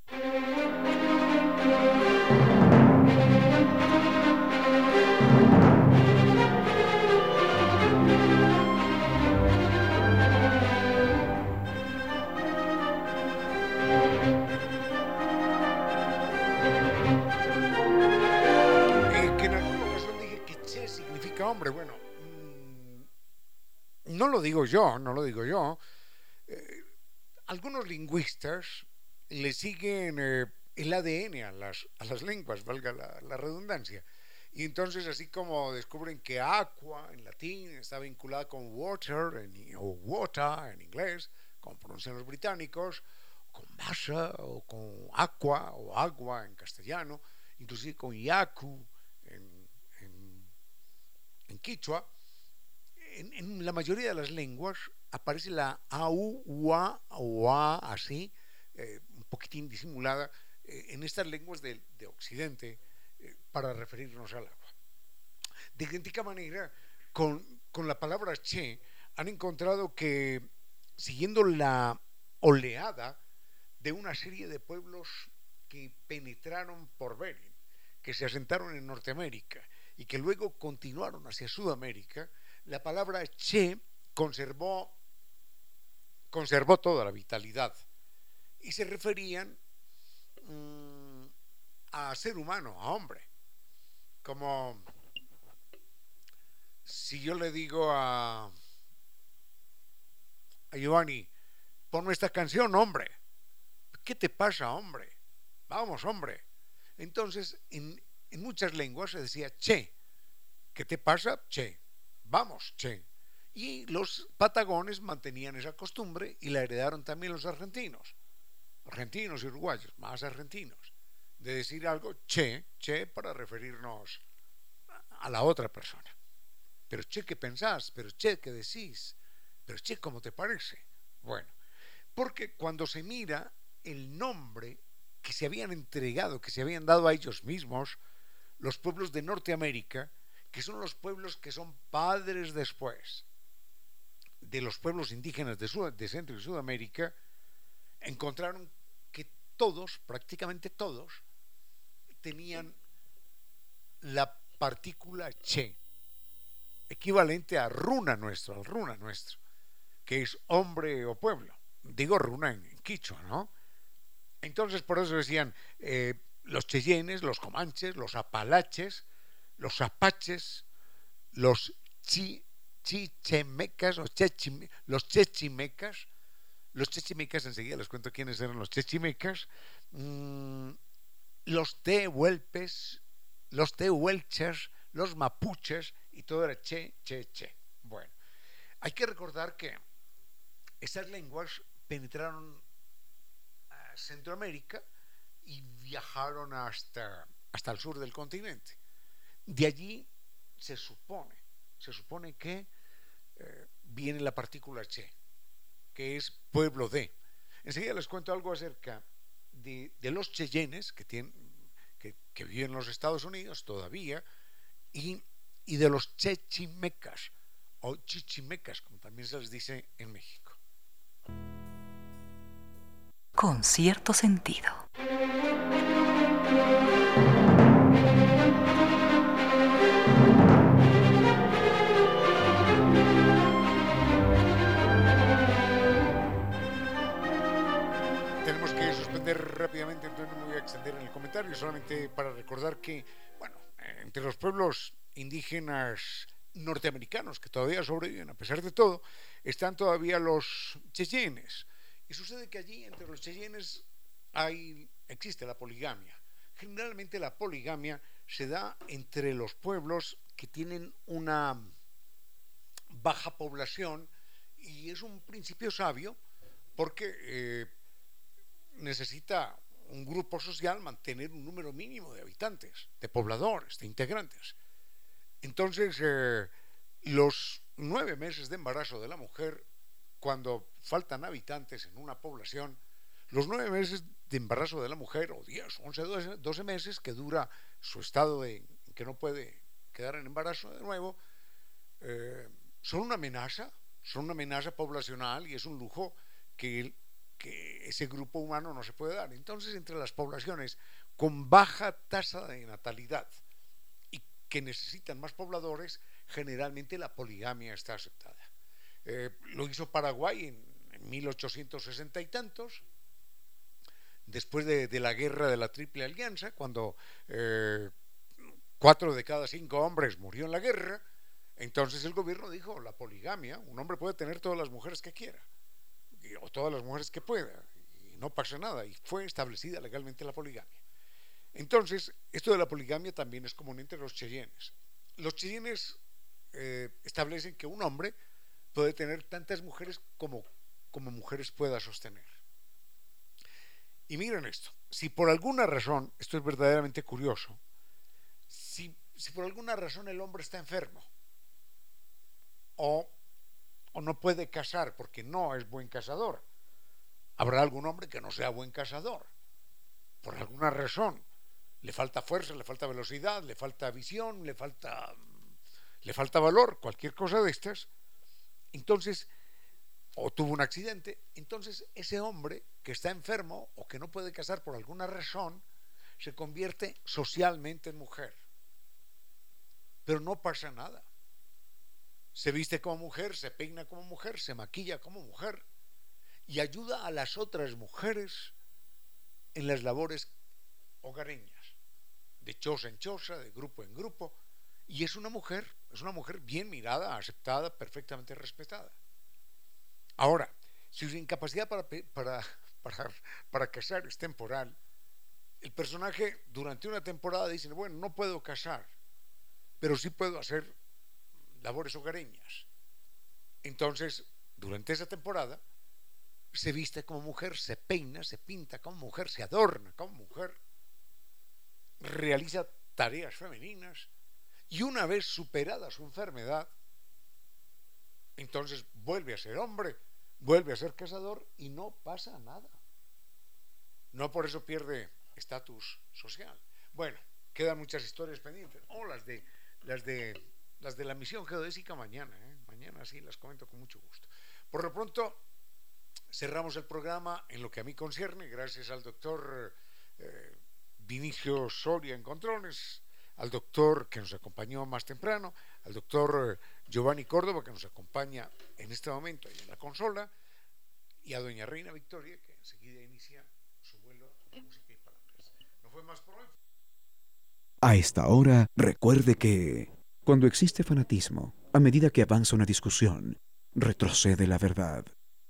Speaker 1: Bueno, mm, no lo digo yo, no lo digo yo. Eh, algunos lingüistas le siguen eh, el ADN a las, a las lenguas, valga la, la, redundancia. Y entonces, así como descubren que aqua en latín está vinculada con water en, o water en inglés, como pronuncian los británicos, con masa o con aqua o agua en castellano, inclusive con yaku en quichua, en, la mayoría de las lenguas aparece la AU, UA o así, eh, un poquitín disimulada, eh, en estas lenguas de, de Occidente eh, para referirnos al agua. De idéntica manera, con, con la palabra che, han encontrado que, siguiendo la oleada de una serie de pueblos que penetraron por Bering, que se asentaron en Norteamérica y que luego continuaron hacia Sudamérica, la palabra che conservó, conservó toda la vitalidad y se referían mmm, a ser humano, a hombre. Como si yo le digo a, a Giovanni, ponme esta canción, hombre. ¿Qué te pasa, hombre? Vamos, hombre. Entonces, en, en muchas lenguas se decía che. ¿Qué te pasa? Che. Vamos, che. Y los patagones mantenían esa costumbre y la heredaron también los argentinos. Argentinos y uruguayos, más argentinos. De decir algo che, che para referirnos a la otra persona. Pero che, ¿qué pensás? Pero che, ¿qué decís? Pero che, ¿cómo te parece? Bueno, porque cuando se mira el nombre que se habían entregado, que se habían dado a ellos mismos, los pueblos de Norteamérica, que son los pueblos que son padres después de los pueblos indígenas de, Centro y Sudamérica, encontraron que todos, prácticamente todos, tenían la partícula che, equivalente a runa nuestro, al runa nuestro, que es hombre o pueblo. Digo runa en, en quichua, ¿no? Entonces por eso decían eh, los cheyennes, los comanches, los apalaches, los apaches, los chi, los, los chechimecas, los chechimecas, enseguida les cuento quiénes eran los chechimecas, mmm, los tehuelpes, los tehuelches, los mapuches, y todo era che, che, che. Bueno, hay que recordar que esas lenguas penetraron Centroamérica y viajaron hasta, hasta el sur del continente. De allí se supone, se supone que eh, viene la partícula che, que es pueblo de. Enseguida les cuento algo acerca de, los cheyennes que, tienen, que, que, viven en los Estados Unidos todavía y, y de los chechimecas o chichimecas, como también se les dice en México.
Speaker 2: Con cierto sentido.
Speaker 1: Tenemos que suspender rápidamente, entonces no me voy a extender en el comentario, solamente para recordar que, bueno, entre los pueblos indígenas norteamericanos que todavía sobreviven a pesar de todo, están todavía los cheyennes. Y sucede que allí entre los cheyennes hay, existe la poligamia. Generalmente la poligamia se da entre los pueblos que tienen una baja población y es un principio sabio porque eh, necesita un grupo social mantener un número mínimo de habitantes, de pobladores, de integrantes. Entonces, eh, los nueve meses de embarazo de la mujer, cuando faltan habitantes en una población, los nueve meses de embarazo de la mujer, o 10, 11, 12, 12 meses que dura su estado de que no puede quedar en embarazo de nuevo, eh, son una amenaza, son una amenaza poblacional y es un lujo que, ese grupo humano no se puede dar. Entonces, entre las poblaciones con baja tasa de natalidad, que necesitan más pobladores, generalmente la poligamia está aceptada. Eh, lo hizo Paraguay en, 1860 y tantos, después de, la guerra de la Triple Alianza, cuando eh, cuatro de cada cinco hombres murió en la guerra, entonces el gobierno dijo, la poligamia, un hombre puede tener todas las mujeres que quiera, o todas las mujeres que pueda, y no pasa nada, y fue establecida legalmente la poligamia. Entonces, esto de la poligamia también es común entre los cheyennes. Los cheyennes eh, establecen que un hombre puede tener tantas mujeres como, como mujeres pueda sostener. Y miren esto, si por alguna razón, esto es verdaderamente curioso, si, si por alguna razón el hombre está enfermo o, o no puede casar porque no es buen cazador, habrá algún hombre que no sea buen cazador, por alguna razón, le falta fuerza, le falta velocidad, le falta visión, le falta, le falta valor, cualquier cosa de estas. Entonces, o tuvo un accidente, entonces ese hombre que está enfermo o que no puede casar por alguna razón, se convierte socialmente en mujer. Pero no pasa nada. Se viste como mujer, se peina como mujer, se maquilla como mujer y ayuda a las otras mujeres en las labores hogareñas de choza en choza, de grupo en grupo, y es una mujer, es una mujer bien mirada, aceptada, perfectamente respetada. Ahora, si su incapacidad para, para, para, para casar es temporal, el personaje durante una temporada dice, bueno, no puedo casar, pero sí puedo hacer labores hogareñas. Entonces, durante esa temporada, se viste como mujer, se peina, se pinta como mujer, se adorna como mujer realiza tareas femeninas y una vez superada su enfermedad, entonces vuelve a ser hombre, vuelve a ser cazador y no pasa nada. No por eso pierde estatus social. Bueno, quedan muchas historias pendientes. O las de las de las de la misión geodésica mañana, ¿eh? mañana sí las comento con mucho gusto. Por lo pronto cerramos el programa en lo que a mí concierne, gracias al doctor eh, Vinicio Soria en controles, al doctor que nos acompañó más temprano, al doctor eh, Giovanni Córdoba que nos acompaña en este momento ahí en la consola, y a doña Reina Victoria que enseguida inicia su vuelo de música y palabras. No fue más por hoy.
Speaker 3: A esta hora, recuerde que cuando existe fanatismo, a medida que avanza una discusión, retrocede la verdad.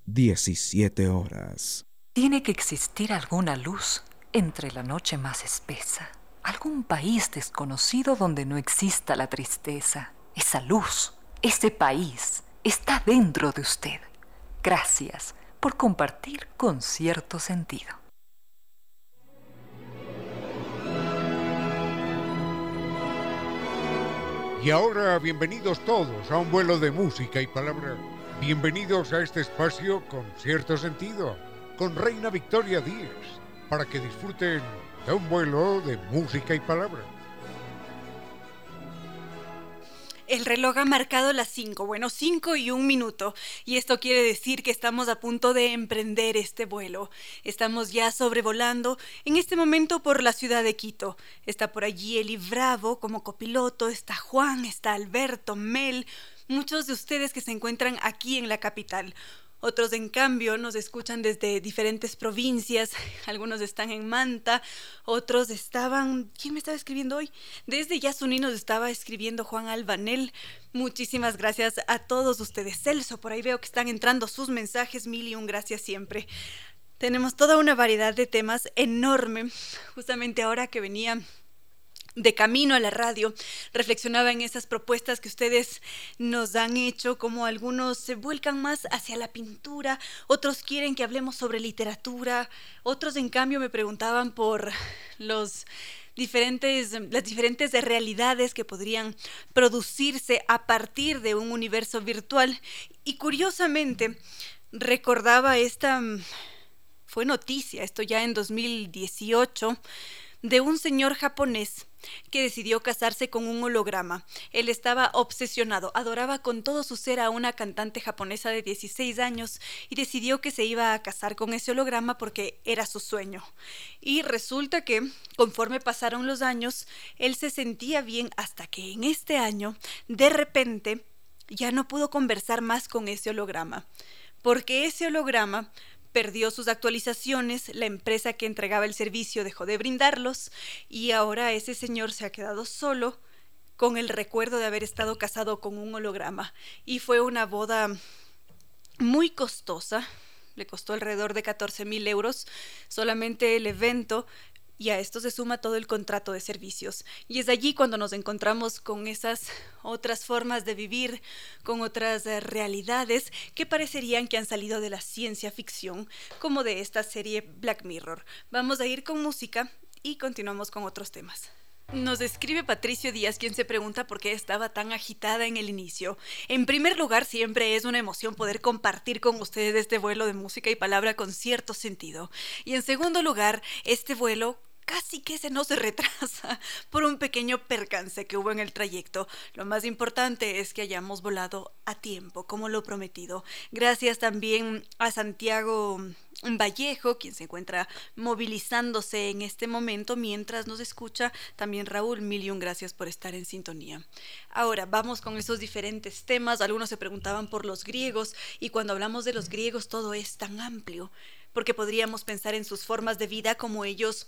Speaker 3: 17 horas.
Speaker 2: Tiene que existir alguna luz entre la noche más espesa, algún país desconocido donde no exista la tristeza. Esa luz, ese país, está dentro de usted. Gracias por compartir con cierto sentido.
Speaker 1: Y ahora bienvenidos todos a un vuelo de música y palabra. Bienvenidos a este espacio con cierto sentido, con Reina Victoria Díaz, para que disfruten un vuelo de música y palabra.
Speaker 5: El reloj ha marcado las 5, bueno, 5 y un minuto, y esto quiere decir que estamos a punto de emprender este vuelo. Estamos ya sobrevolando en este momento por la ciudad de Quito. Está por allí Eli Bravo como copiloto, está Juan, está Alberto, Mel, muchos de ustedes que se encuentran aquí en la capital. Otros, en cambio, nos escuchan desde diferentes provincias. Algunos están en Manta, otros estaban... ¿Quién me estaba escribiendo hoy? Desde Yasuní nos estaba escribiendo Juan Albanel. Muchísimas gracias a todos ustedes. Celso, por ahí veo que están entrando sus mensajes. Mil y un gracias siempre. Tenemos toda una variedad de temas enorme. Justamente ahora que venía de camino a la radio, reflexionaba en esas propuestas que ustedes nos han hecho, como algunos se vuelcan más hacia la pintura, otros quieren que hablemos sobre literatura, otros en cambio me preguntaban por los diferentes, las diferentes realidades que podrían producirse a partir de un universo virtual. Y curiosamente, recordaba esta, fue noticia, esto ya en 2018, de un señor japonés que decidió casarse con un holograma. Él estaba obsesionado, adoraba con todo su ser a una cantante japonesa de 16 años y decidió que se iba a casar con ese holograma porque era su sueño. Y resulta que, conforme pasaron los años, él se sentía bien hasta que en este año, de repente, ya no pudo conversar más con ese holograma, porque ese holograma perdió sus actualizaciones, la empresa que entregaba el servicio dejó de brindarlos y ahora ese señor se ha quedado solo con el recuerdo de haber estado casado con un holograma. Y fue una boda muy costosa, le costó alrededor de 14 mil euros solamente el evento, y a esto se suma todo el contrato de servicios. Y es allí cuando nos encontramos con esas otras formas de vivir, con otras eh, realidades que parecerían que han salido de la ciencia ficción, como de esta serie Black Mirror. Vamos a ir con música y continuamos con otros temas. Nos escribe Patricio Díaz, quien se pregunta por qué estaba tan agitada en el inicio. En primer lugar, siempre es una emoción poder compartir con ustedes este vuelo de música y palabra con cierto sentido. Y en segundo lugar, este vuelo casi que se nos retrasa por un pequeño percance que hubo en el trayecto. Lo más importante es que hayamos volado a tiempo, como lo prometido. Gracias también a Santiago Vallejo, quien se encuentra movilizándose en este momento mientras nos escucha. También Raúl, mil gracias por estar en sintonía. Ahora vamos con esos diferentes temas. Algunos se preguntaban por los griegos y cuando hablamos de los griegos todo es tan amplio porque podríamos pensar en sus formas de vida como ellos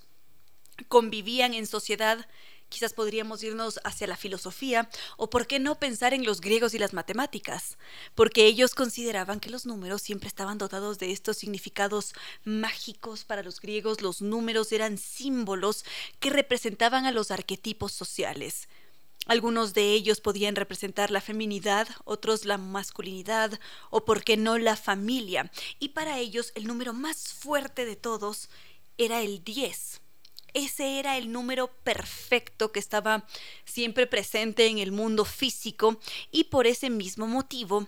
Speaker 5: convivían en sociedad, quizás podríamos irnos hacia la filosofía, o por qué no pensar en los griegos y las matemáticas, porque ellos consideraban que los números siempre estaban dotados de estos significados mágicos para los griegos, los números eran símbolos que representaban a los arquetipos sociales. Algunos de ellos podían representar la feminidad, otros la masculinidad o, por qué no, la familia. Y para ellos el número más fuerte de todos era el 10 ese era el número perfecto que estaba siempre presente en el mundo físico y por ese mismo motivo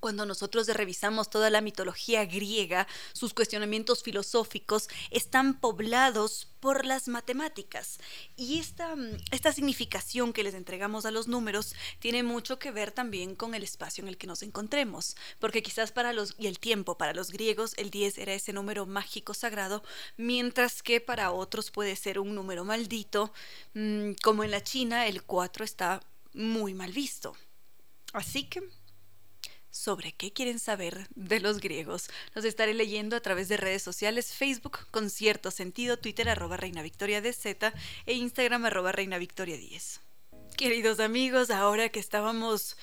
Speaker 5: cuando nosotros revisamos toda la mitología griega, sus cuestionamientos filosóficos están poblados por las matemáticas. Y esta, esta significación que les entregamos a los números tiene mucho que ver también con el espacio en el que nos encontremos. Porque quizás para los, y el tiempo, para los griegos el 10 era ese número mágico sagrado, mientras que para otros puede ser un número maldito, mm, como en la China el 4 está muy mal visto. Así que sobre qué quieren saber de los griegos. Los estaré leyendo a través de redes sociales, Facebook con cierto sentido, Twitter arroba Reina Victoria e Instagram arroba Reina Victoria 10. Queridos amigos, ahora que estábamos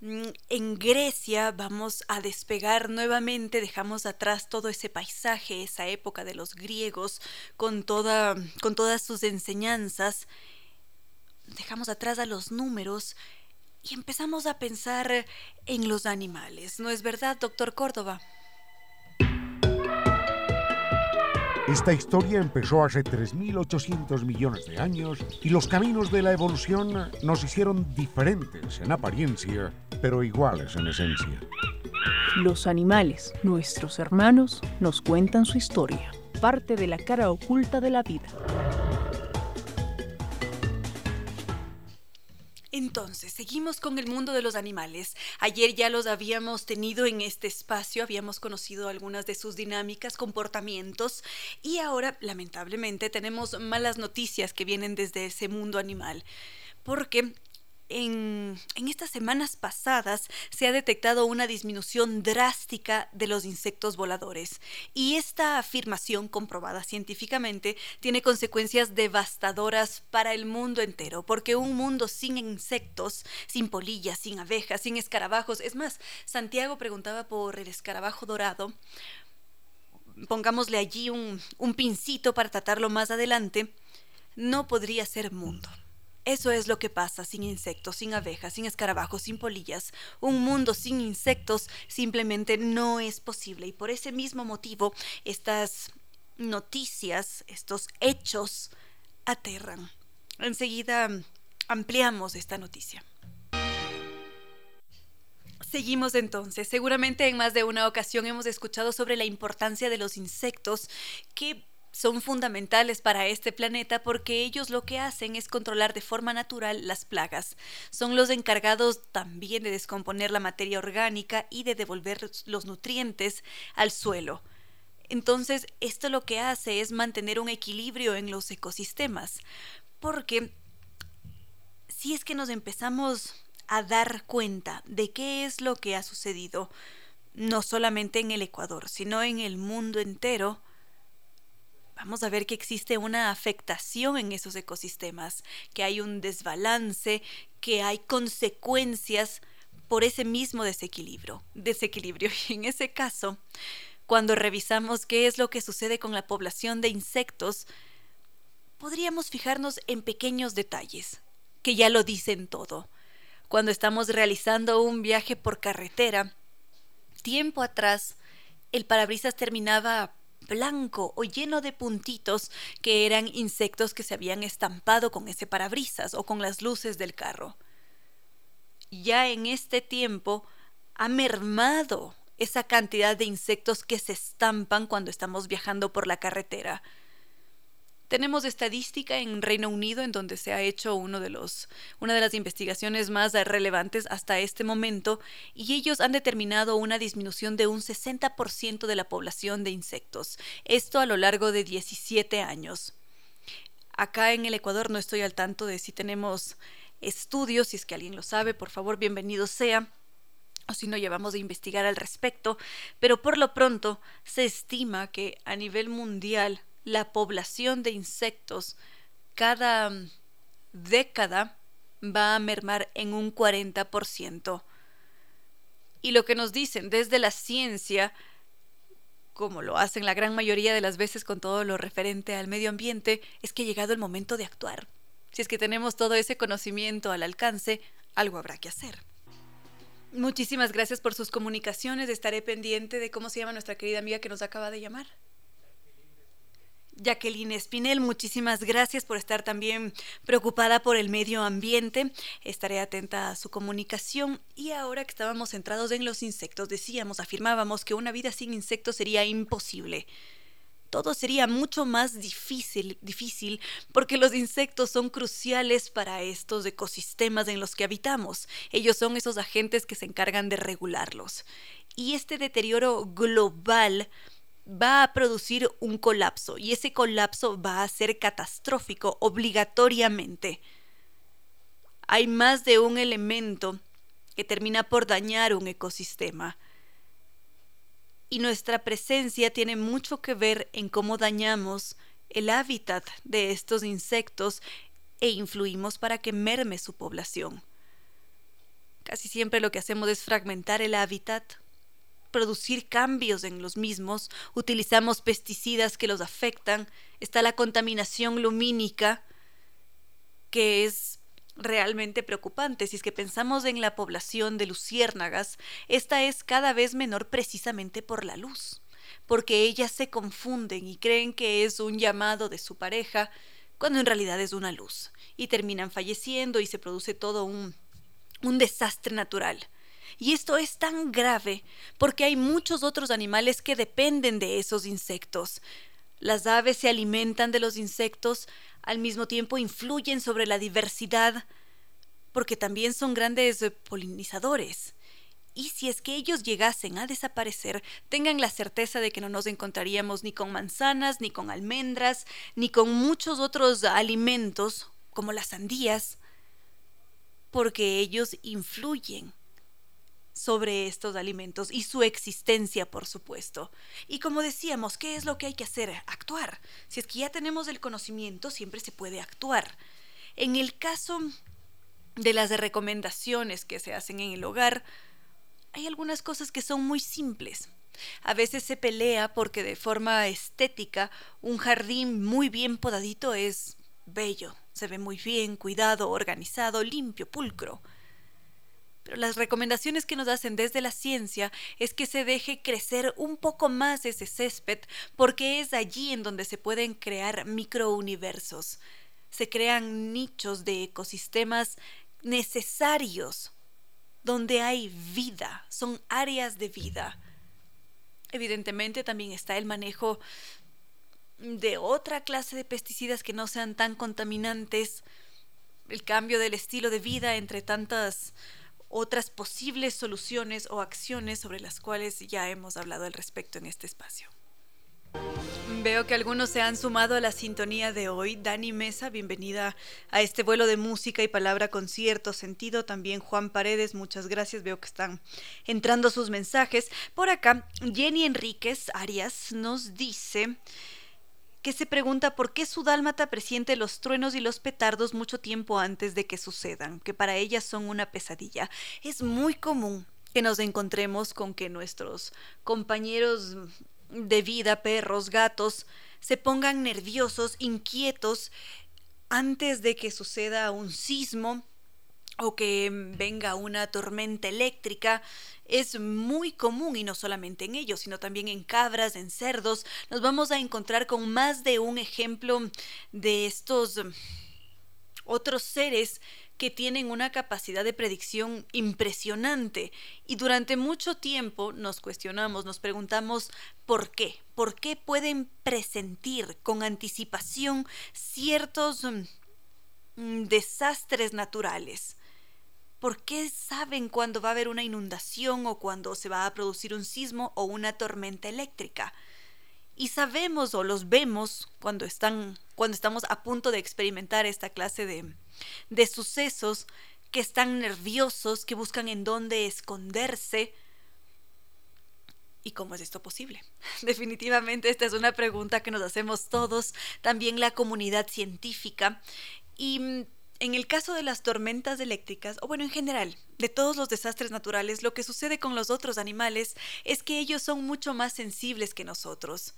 Speaker 5: mm, en Grecia, vamos a despegar nuevamente, dejamos atrás todo ese paisaje, esa época de los griegos, con, toda, con todas sus enseñanzas. Dejamos atrás a los números y empezamos a pensar en los animales. ¿No es verdad, doctor Córdoba?
Speaker 1: Esta historia empezó hace 3.800 millones de años y los caminos de la evolución nos hicieron diferentes en apariencia, pero iguales en esencia.
Speaker 7: Los animales, nuestros hermanos, nos cuentan su historia, parte de la cara oculta de la vida.
Speaker 5: Entonces, seguimos con el mundo de los animales. Ayer ya los habíamos tenido en este espacio, habíamos conocido algunas de sus dinámicas, comportamientos y ahora, lamentablemente, tenemos malas noticias que vienen desde ese mundo animal. Porque en, estas semanas pasadas se ha detectado una disminución drástica de los insectos voladores y esta afirmación comprobada científicamente tiene consecuencias devastadoras para el mundo entero, porque un mundo sin insectos, sin polillas, sin abejas, sin escarabajos, es más, Santiago preguntaba por el escarabajo dorado, pongámosle allí un, un pincito para tratarlo más adelante, no podría ser mundo. Eso es lo que pasa sin insectos, sin abejas, sin escarabajos, sin polillas. Un mundo sin insectos simplemente no es posible y por ese mismo motivo estas noticias, estos hechos aterran. Enseguida ampliamos esta noticia. Seguimos entonces. Seguramente en más de una ocasión hemos escuchado sobre la importancia de los insectos que son fundamentales para este planeta porque ellos lo que hacen es controlar de forma natural las plagas. Son los encargados también de descomponer la materia orgánica y de devolver los nutrientes al suelo. Entonces, esto lo que hace es mantener un equilibrio en los ecosistemas, porque si es que nos empezamos a dar cuenta de qué es lo que ha sucedido, no solamente en el Ecuador, sino en el mundo entero, vamos a ver que existe una afectación en esos ecosistemas, que hay un desbalance, que hay consecuencias por ese mismo desequilibrio. Desequilibrio. Y en ese caso, cuando revisamos qué es lo que sucede con la población de insectos, podríamos fijarnos en pequeños detalles, que ya lo dicen todo. Cuando estamos realizando un viaje por carretera, tiempo atrás, el parabrisas terminaba blanco o lleno de puntitos que eran insectos que se habían estampado con ese parabrisas o con las luces del carro. Ya en este tiempo ha mermado esa cantidad de insectos que se estampan cuando estamos viajando por la carretera. Tenemos estadística en Reino Unido en donde se ha hecho uno de los, una de las investigaciones más relevantes hasta este momento y ellos han determinado una disminución de un 60% de la población de insectos. Esto a lo largo de 17 años. Acá en el Ecuador no estoy al tanto de si tenemos estudios, si es que alguien lo sabe, por favor, bienvenido sea o si no llevamos de investigar al respecto, pero por lo pronto se estima que a nivel mundial la población de insectos cada mm, década va a mermar en un 40%. Y lo que nos dicen desde la ciencia, como lo hacen la gran mayoría de las veces con todo lo referente al medio ambiente, es que ha llegado el momento de actuar. Si es que tenemos todo ese conocimiento al alcance, algo habrá que hacer. Muchísimas gracias por sus comunicaciones. Estaré pendiente de cómo se llama nuestra querida amiga que nos acaba de llamar. Jacqueline Espinel, muchísimas gracias por estar también preocupada por el medio ambiente. Estaré atenta a su comunicación. Y ahora que estábamos centrados en los insectos, decíamos, afirmábamos que una vida sin insectos sería imposible. Todo sería mucho más difícil, difícil porque los insectos son cruciales para estos ecosistemas en los que habitamos. Ellos son esos agentes que se encargan de regularlos. Y este deterioro global va a producir un colapso y ese colapso va a ser catastrófico obligatoriamente. Hay más de un elemento que termina por dañar un ecosistema. Y nuestra presencia tiene mucho que ver en cómo dañamos el hábitat de estos insectos e influimos para que merme su población. Casi siempre lo que hacemos es fragmentar el hábitat producir cambios en los mismos, utilizamos pesticidas que los afectan, está la contaminación lumínica, que es realmente preocupante. Si es que pensamos en la población de luciérnagas, esta es cada vez menor precisamente por la luz. porque ellas se confunden y creen que es un llamado de su pareja, cuando en realidad es una luz, y terminan falleciendo y se produce todo un, un desastre natural. Y esto es tan grave porque hay muchos otros animales que dependen de esos insectos. Las aves se alimentan de los insectos, al mismo tiempo influyen sobre la diversidad, porque también son grandes eh, polinizadores. Y si es que ellos llegasen a desaparecer, tengan la certeza de que no nos encontraríamos ni con manzanas, ni con almendras, ni con muchos otros alimentos, como las sandías, porque ellos influyen sobre estos alimentos y su existencia, por supuesto. Y como decíamos, ¿qué es lo que hay que hacer? Actuar. Si es que ya tenemos el conocimiento, siempre se puede actuar. En el caso de las recomendaciones que se hacen en el hogar, hay algunas cosas que son muy simples. A veces se pelea porque de forma estética un jardín muy bien podadito es bello, se ve muy bien, cuidado, organizado, limpio, pulcro. Pero las recomendaciones que nos hacen desde la ciencia es que se deje crecer un poco más ese césped porque es allí en donde se pueden crear microuniversos. Se crean nichos de ecosistemas necesarios donde hay vida, son áreas de vida. Evidentemente también está el manejo de otra clase de pesticidas que no sean tan contaminantes, el cambio del estilo de vida entre tantas otras posibles soluciones o acciones sobre las cuales ya hemos hablado al respecto en este espacio. Veo que algunos se han sumado a la sintonía de hoy. Dani Mesa, bienvenida a este vuelo de música y palabra con cierto sentido. También Juan Paredes, muchas gracias. Veo que están entrando sus mensajes. Por acá, Jenny Enríquez Arias nos dice que se pregunta por qué su dálmata presiente los truenos y los petardos mucho tiempo antes de que sucedan, que para ella son una pesadilla. Es muy común que nos encontremos con que nuestros compañeros de vida, perros, gatos, se pongan nerviosos, inquietos, antes de que suceda un sismo o que venga una tormenta eléctrica, es muy común y no solamente en ellos, sino también en cabras, en cerdos. Nos vamos a encontrar con más de un ejemplo de estos otros seres que tienen una capacidad de predicción impresionante y durante mucho tiempo nos cuestionamos, nos preguntamos por qué, por qué pueden presentir con anticipación ciertos mm, desastres naturales. ¿Por qué saben cuándo va a haber una inundación o cuándo se va a producir un sismo o una tormenta eléctrica? Y sabemos o los vemos cuando están cuando estamos a punto de experimentar esta clase de, de sucesos que están nerviosos, que buscan en dónde esconderse. ¿Y cómo es esto posible? Definitivamente esta es una pregunta que nos hacemos todos, también la comunidad científica. Y en el caso de las tormentas eléctricas, o bueno, en general, de todos los desastres naturales, lo que sucede con los otros animales es que ellos son mucho más sensibles que nosotros.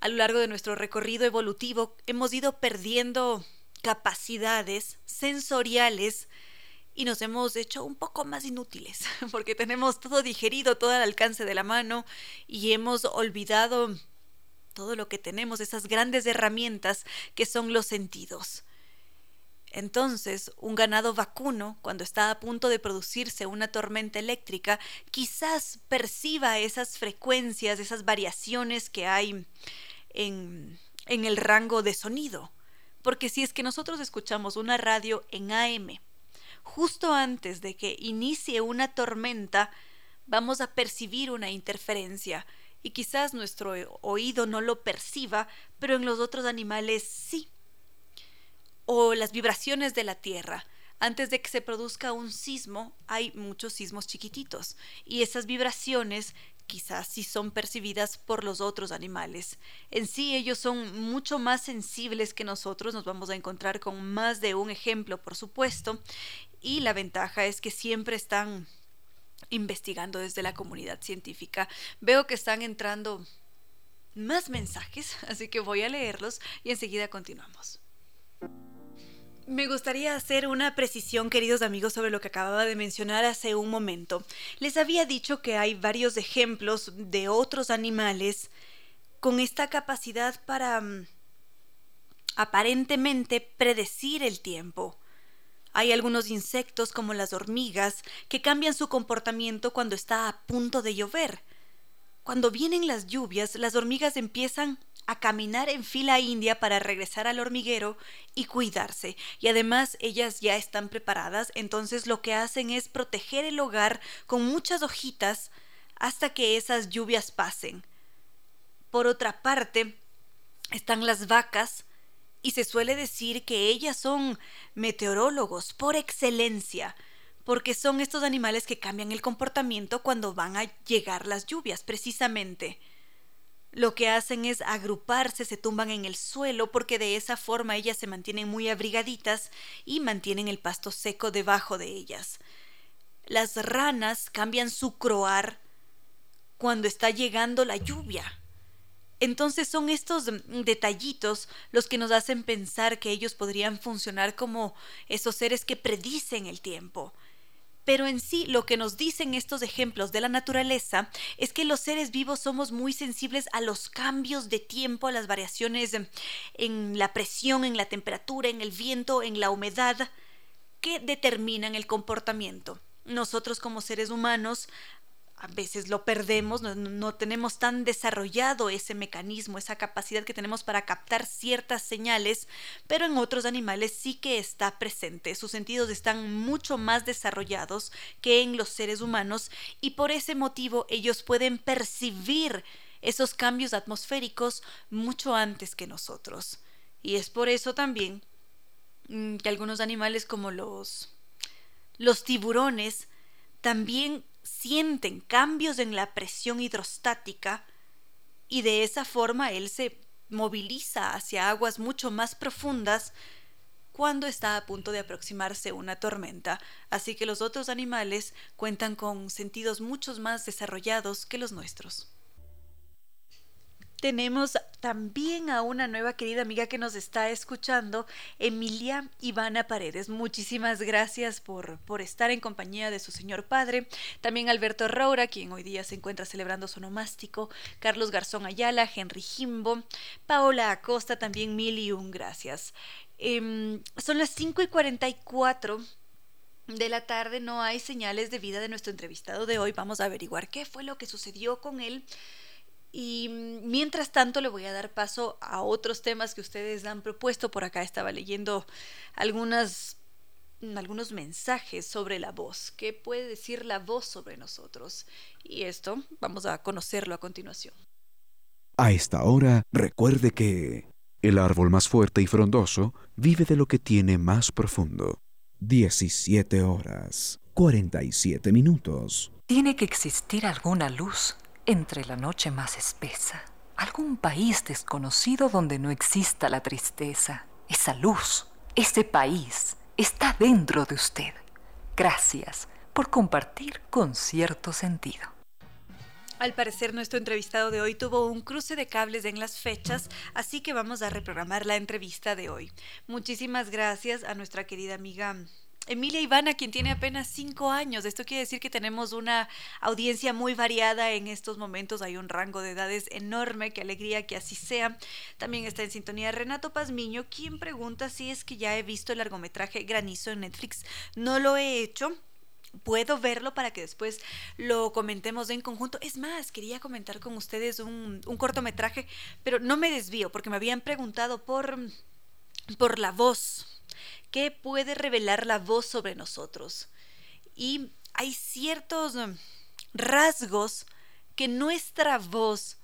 Speaker 5: A lo largo de nuestro recorrido evolutivo hemos ido perdiendo capacidades sensoriales y nos hemos hecho un poco más inútiles, porque tenemos todo digerido, todo al alcance de la mano y hemos olvidado todo lo que tenemos, esas grandes herramientas que son los sentidos. Entonces, un ganado vacuno, cuando está a punto de producirse una tormenta eléctrica, quizás perciba esas frecuencias, esas variaciones que hay en, en el rango de sonido. Porque si es que nosotros escuchamos una radio en AM, justo antes de que inicie una tormenta, vamos a percibir una interferencia y quizás nuestro oído no lo perciba, pero en los otros animales sí o las vibraciones de la Tierra. Antes de que se produzca un sismo, hay muchos sismos chiquititos y esas vibraciones quizás sí son percibidas por los otros animales. En sí ellos son mucho más sensibles que nosotros, nos vamos a encontrar con más de un ejemplo, por supuesto, y la ventaja es que siempre están investigando desde la comunidad científica. Veo que están entrando más mensajes, así que voy a leerlos y enseguida continuamos. Me gustaría hacer una precisión, queridos amigos, sobre lo que acababa de mencionar hace un momento. Les había dicho que hay varios ejemplos de otros animales con esta capacidad para mm, aparentemente predecir el tiempo. Hay algunos insectos como las hormigas que cambian su comportamiento cuando está a punto de llover. Cuando vienen las lluvias, las hormigas empiezan a caminar en fila india para regresar al hormiguero y cuidarse. Y además ellas ya están preparadas, entonces lo que hacen es proteger el hogar con muchas hojitas hasta que esas lluvias pasen. Por otra parte, están las vacas, y se suele decir que ellas son meteorólogos por excelencia, porque son estos animales que cambian el comportamiento cuando van a llegar las lluvias, precisamente. Lo que hacen es agruparse, se tumban en el suelo porque de esa forma ellas se mantienen muy abrigaditas y mantienen el pasto seco debajo de ellas. Las ranas cambian su croar cuando está llegando la lluvia. Entonces son estos detallitos los que nos hacen pensar que ellos podrían funcionar como esos seres que predicen el tiempo. Pero en sí lo que nos dicen estos ejemplos de la naturaleza es que los seres vivos somos muy sensibles a los cambios de tiempo, a las variaciones en la presión, en la temperatura, en el viento, en la humedad, que determinan el comportamiento. Nosotros como seres humanos a veces lo perdemos, no, tenemos tan desarrollado ese mecanismo, esa capacidad que tenemos para captar ciertas señales, pero en otros animales sí que está presente. Sus sentidos están mucho más desarrollados que en los seres humanos y por ese motivo ellos pueden percibir esos cambios atmosféricos mucho antes que nosotros. Y es por eso también mm, que algunos animales como los los tiburones también sienten cambios en la presión hidrostática y de esa forma él se moviliza hacia aguas mucho más profundas cuando está a punto de aproximarse una tormenta, así que los otros animales cuentan con sentidos mucho más desarrollados que los nuestros. Tenemos también a una nueva querida amiga que nos está escuchando, Emilia Ivana Paredes. Muchísimas gracias por, por estar en compañía de su señor padre. También Alberto Roura, quien hoy día se encuentra celebrando su nomástico. Carlos Garzón Ayala, Henry Jimbo, Paola Acosta, también mil y un gracias. Em, son las 5 y 44 de la tarde, no hay señales de vida de nuestro entrevistado de hoy. Vamos a averiguar qué fue lo que sucedió con él. Y mientras tanto le voy a dar paso a otros temas que ustedes han propuesto. Por acá estaba leyendo algunas, algunos mensajes sobre la voz. ¿Qué puede decir la voz sobre nosotros? Y esto vamos a conocerlo a continuación.
Speaker 3: A esta hora, recuerde que el árbol más fuerte y frondoso vive de lo que tiene más profundo. 17 horas, 47 minutos.
Speaker 2: Tiene que existir alguna luz entre la noche más espesa, algún país desconocido donde no exista la tristeza. Esa luz, ese país, está dentro de usted. Gracias por compartir con cierto sentido.
Speaker 5: Al parecer nuestro entrevistado de hoy tuvo un cruce de cables en las fechas, así que vamos a reprogramar la entrevista de hoy. Muchísimas gracias a nuestra querida amiga Emilia Ivana, quien tiene apenas cinco años. Esto quiere decir que tenemos una audiencia muy variada en estos momentos. Hay un rango de edades enorme. Qué alegría que así sea. También está en sintonía Renato Pazmiño, quien pregunta si es que ya he visto el largometraje Granizo en Netflix. No lo he hecho. Puedo verlo para que después lo comentemos en conjunto. Es más, quería comentar con ustedes un, cortometraje, pero no me desvío porque me habían preguntado por, por la voz ¿Qué puede revelar la voz sobre nosotros? Y hay ciertos um, rasgos que nuestra voz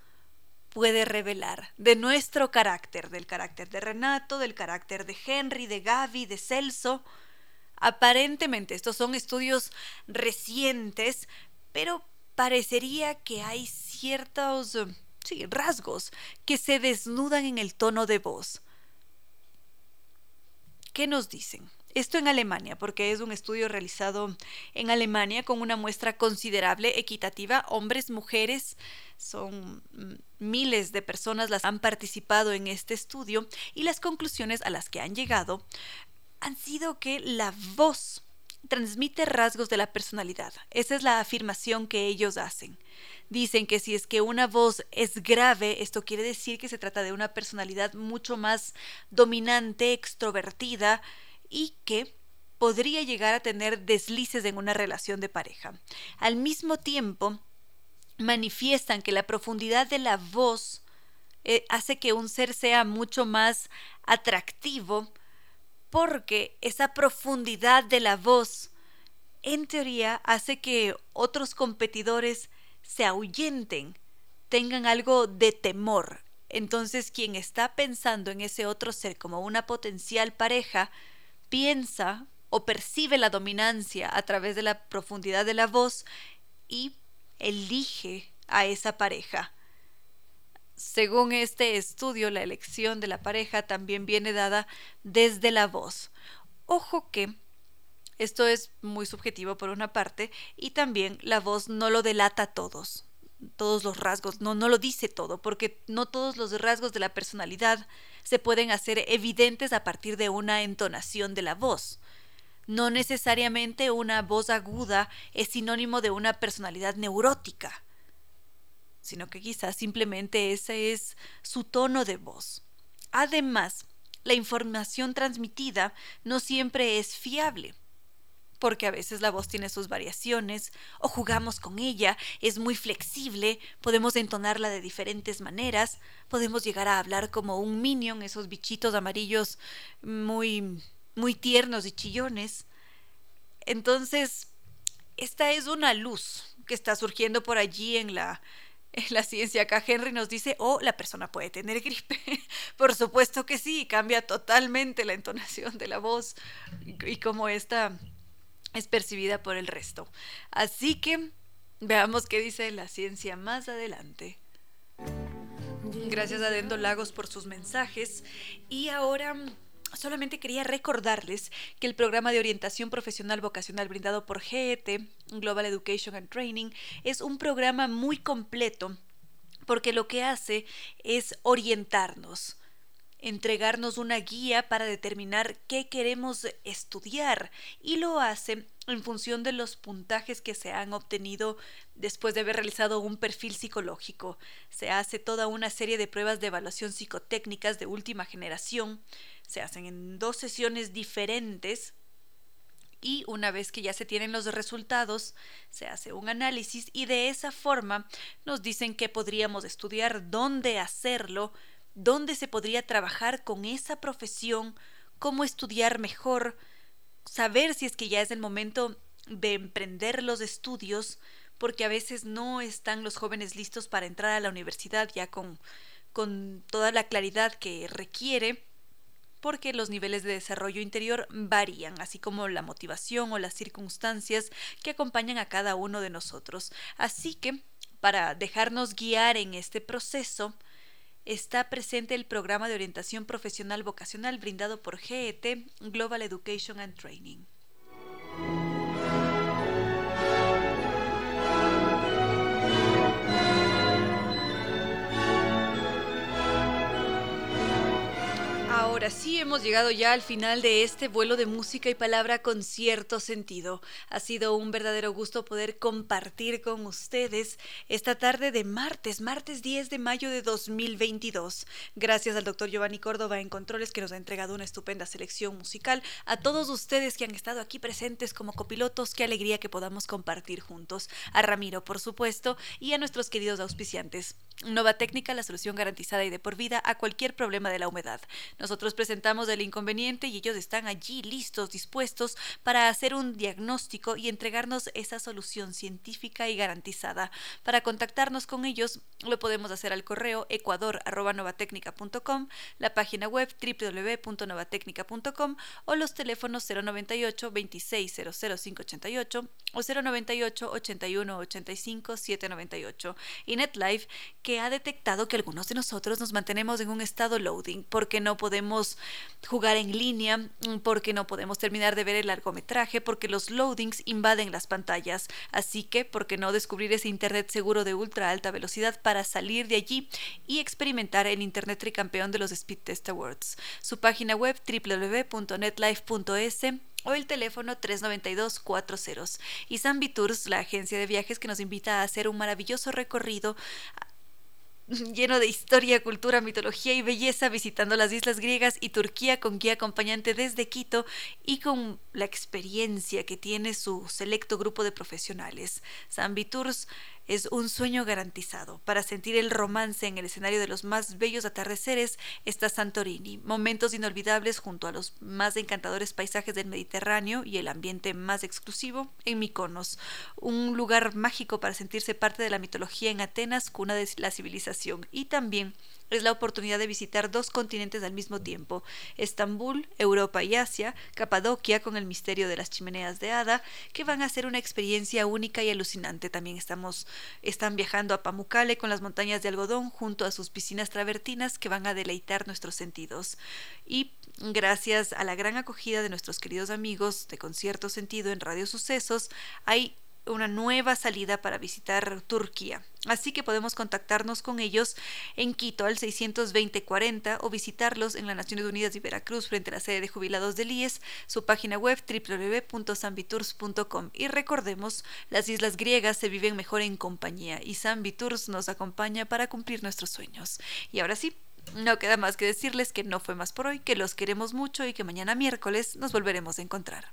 Speaker 5: puede revelar de nuestro carácter, del carácter de Renato, del carácter de Henry, de Gaby, de Celso. Aparentemente, estos son estudios recientes, pero parecería que hay ciertos um, rasgos que se desnudan en el tono de voz. ¿Qué nos dicen? Esto en Alemania, porque es un estudio realizado en Alemania con una muestra considerable, equitativa, hombres, mujeres, son mm, miles de personas las han participado en este estudio y las conclusiones a las que han llegado han sido que la voz transmite rasgos de la personalidad. Esa es la afirmación que ellos hacen. Dicen que si es que una voz es grave, esto quiere decir que se trata de una personalidad mucho más dominante, extrovertida y que podría llegar a tener deslices en una relación de pareja. Al mismo tiempo, manifiestan que la profundidad de la voz eh, hace que un ser sea mucho más atractivo porque esa profundidad de la voz en teoría hace que otros competidores se ahuyenten, tengan algo de temor. Entonces quien está pensando en ese otro ser como una potencial pareja, piensa o percibe la dominancia a través de la profundidad de la voz y elige a esa pareja. Según este estudio, la elección de la pareja también viene dada desde la voz. Ojo que esto es muy subjetivo por una parte y también la voz no lo delata a todos, todos los rasgos, no, no lo dice todo, porque no todos los rasgos de la personalidad se pueden hacer evidentes a partir de una entonación de la voz. No necesariamente una voz aguda es sinónimo de una personalidad neurótica, sino que quizás simplemente ese es su tono de voz. Además, la información transmitida no siempre es fiable porque a veces la voz tiene sus variaciones, o jugamos con ella, es muy flexible, podemos entonarla de diferentes maneras, podemos llegar a hablar como un minion, esos bichitos amarillos muy muy tiernos y chillones. Entonces, esta es una luz que está surgiendo por allí en la, la ciencia. Acá Henry nos dice, oh, la persona puede tener gripe. por supuesto que sí, cambia totalmente la entonación de la voz y, cómo esta es percibida por el resto. Así que veamos qué dice la ciencia más adelante. Gracias a Dendo Lagos por sus mensajes. Y ahora solamente quería recordarles que el programa de orientación profesional vocacional brindado por GET, Global Education and Training, es un programa muy completo porque lo que hace es orientarnos entregarnos una guía para determinar qué queremos estudiar y lo hace en función de los puntajes que se han obtenido después de haber realizado un perfil psicológico. Se hace toda una serie de pruebas de evaluación psicotécnicas de última generación. Se hacen en dos sesiones diferentes y una vez que ya se tienen los resultados, se hace un análisis y de esa forma nos dicen qué podríamos estudiar, dónde hacerlo, dónde se podría trabajar con esa profesión, cómo estudiar mejor, saber si es que ya es el momento de emprender los estudios, porque a veces no están los jóvenes listos para entrar a la universidad ya con, con toda la claridad que requiere, porque los niveles de desarrollo interior varían, así como la motivación o las circunstancias que acompañan a cada uno de nosotros. Así que, para dejarnos guiar en este proceso, está presente el programa de orientación profesional vocacional brindado por GET Global Education and Training. Ahora sí hemos llegado ya al final de este vuelo de música y palabra con cierto sentido. Ha sido un verdadero gusto poder compartir con ustedes esta tarde de martes, martes 10 de mayo de 2022. Gracias al doctor Giovanni Córdoba en Controles que nos ha entregado una estupenda selección musical. A todos ustedes que han estado aquí presentes como copilotos, qué alegría que podamos compartir juntos. A Ramiro, por supuesto, y a nuestros queridos auspiciantes. Nova Técnica, la solución garantizada y de por vida a cualquier problema de la humedad. Nosotros presentamos el inconveniente y ellos están allí listos, dispuestos para hacer un diagnóstico y entregarnos esa solución científica y garantizada. Para contactarnos con ellos lo podemos hacer al correo ecuador.novatecnica.com, la página web www.novatecnica.com o los teléfonos 098 26 588 o 098 81 85 798 y NetLife que que ha detectado que algunos de nosotros nos mantenemos en un estado loading porque no podemos jugar en línea, porque no podemos terminar de ver el largometraje, porque los loadings invaden las pantallas. Así que, ¿por qué no descubrir ese Internet seguro de ultra alta velocidad para salir de allí y experimentar el Internet tricampeón de los Speed Test Awards? Su página web www.netlife.es o el teléfono 392-40. Y San Tours, la agencia de viajes que nos invita a hacer un maravilloso recorrido lleno de historia, cultura, mitología y belleza, visitando las islas griegas y Turquía con guía acompañante desde Quito y con la experiencia que tiene su selecto grupo de profesionales. San Tours es un sueño garantizado. Para sentir el romance en el escenario de los más bellos atardeceres está Santorini, momentos inolvidables junto a los más encantadores paisajes del Mediterráneo y el ambiente más exclusivo en Mykonos, un lugar mágico para sentirse parte de la mitología en Atenas, cuna de la civilización, y también es la oportunidad de visitar dos continentes al mismo tiempo, Estambul, Europa y Asia, Capadocia con el misterio de las chimeneas de hada, que van a ser una experiencia única y alucinante. También estamos, están viajando a Pamukkale con las montañas de algodón junto a sus piscinas travertinas que van a deleitar nuestros sentidos. Y gracias a la gran acogida de nuestros queridos amigos de Concierto Sentido en Radio Sucesos, hay una nueva salida para visitar Turquía. Así que podemos contactarnos con ellos en Quito al 620-40 o visitarlos en las Naciones Unidas de Veracruz frente a la sede de jubilados del IES, su página web www.sambitours.com. Y recordemos, las islas griegas se viven mejor en compañía y Sambitours nos acompaña para cumplir nuestros sueños. Y ahora sí, no queda más que decirles que no fue más por hoy, que los queremos mucho y que mañana miércoles nos volveremos a encontrar.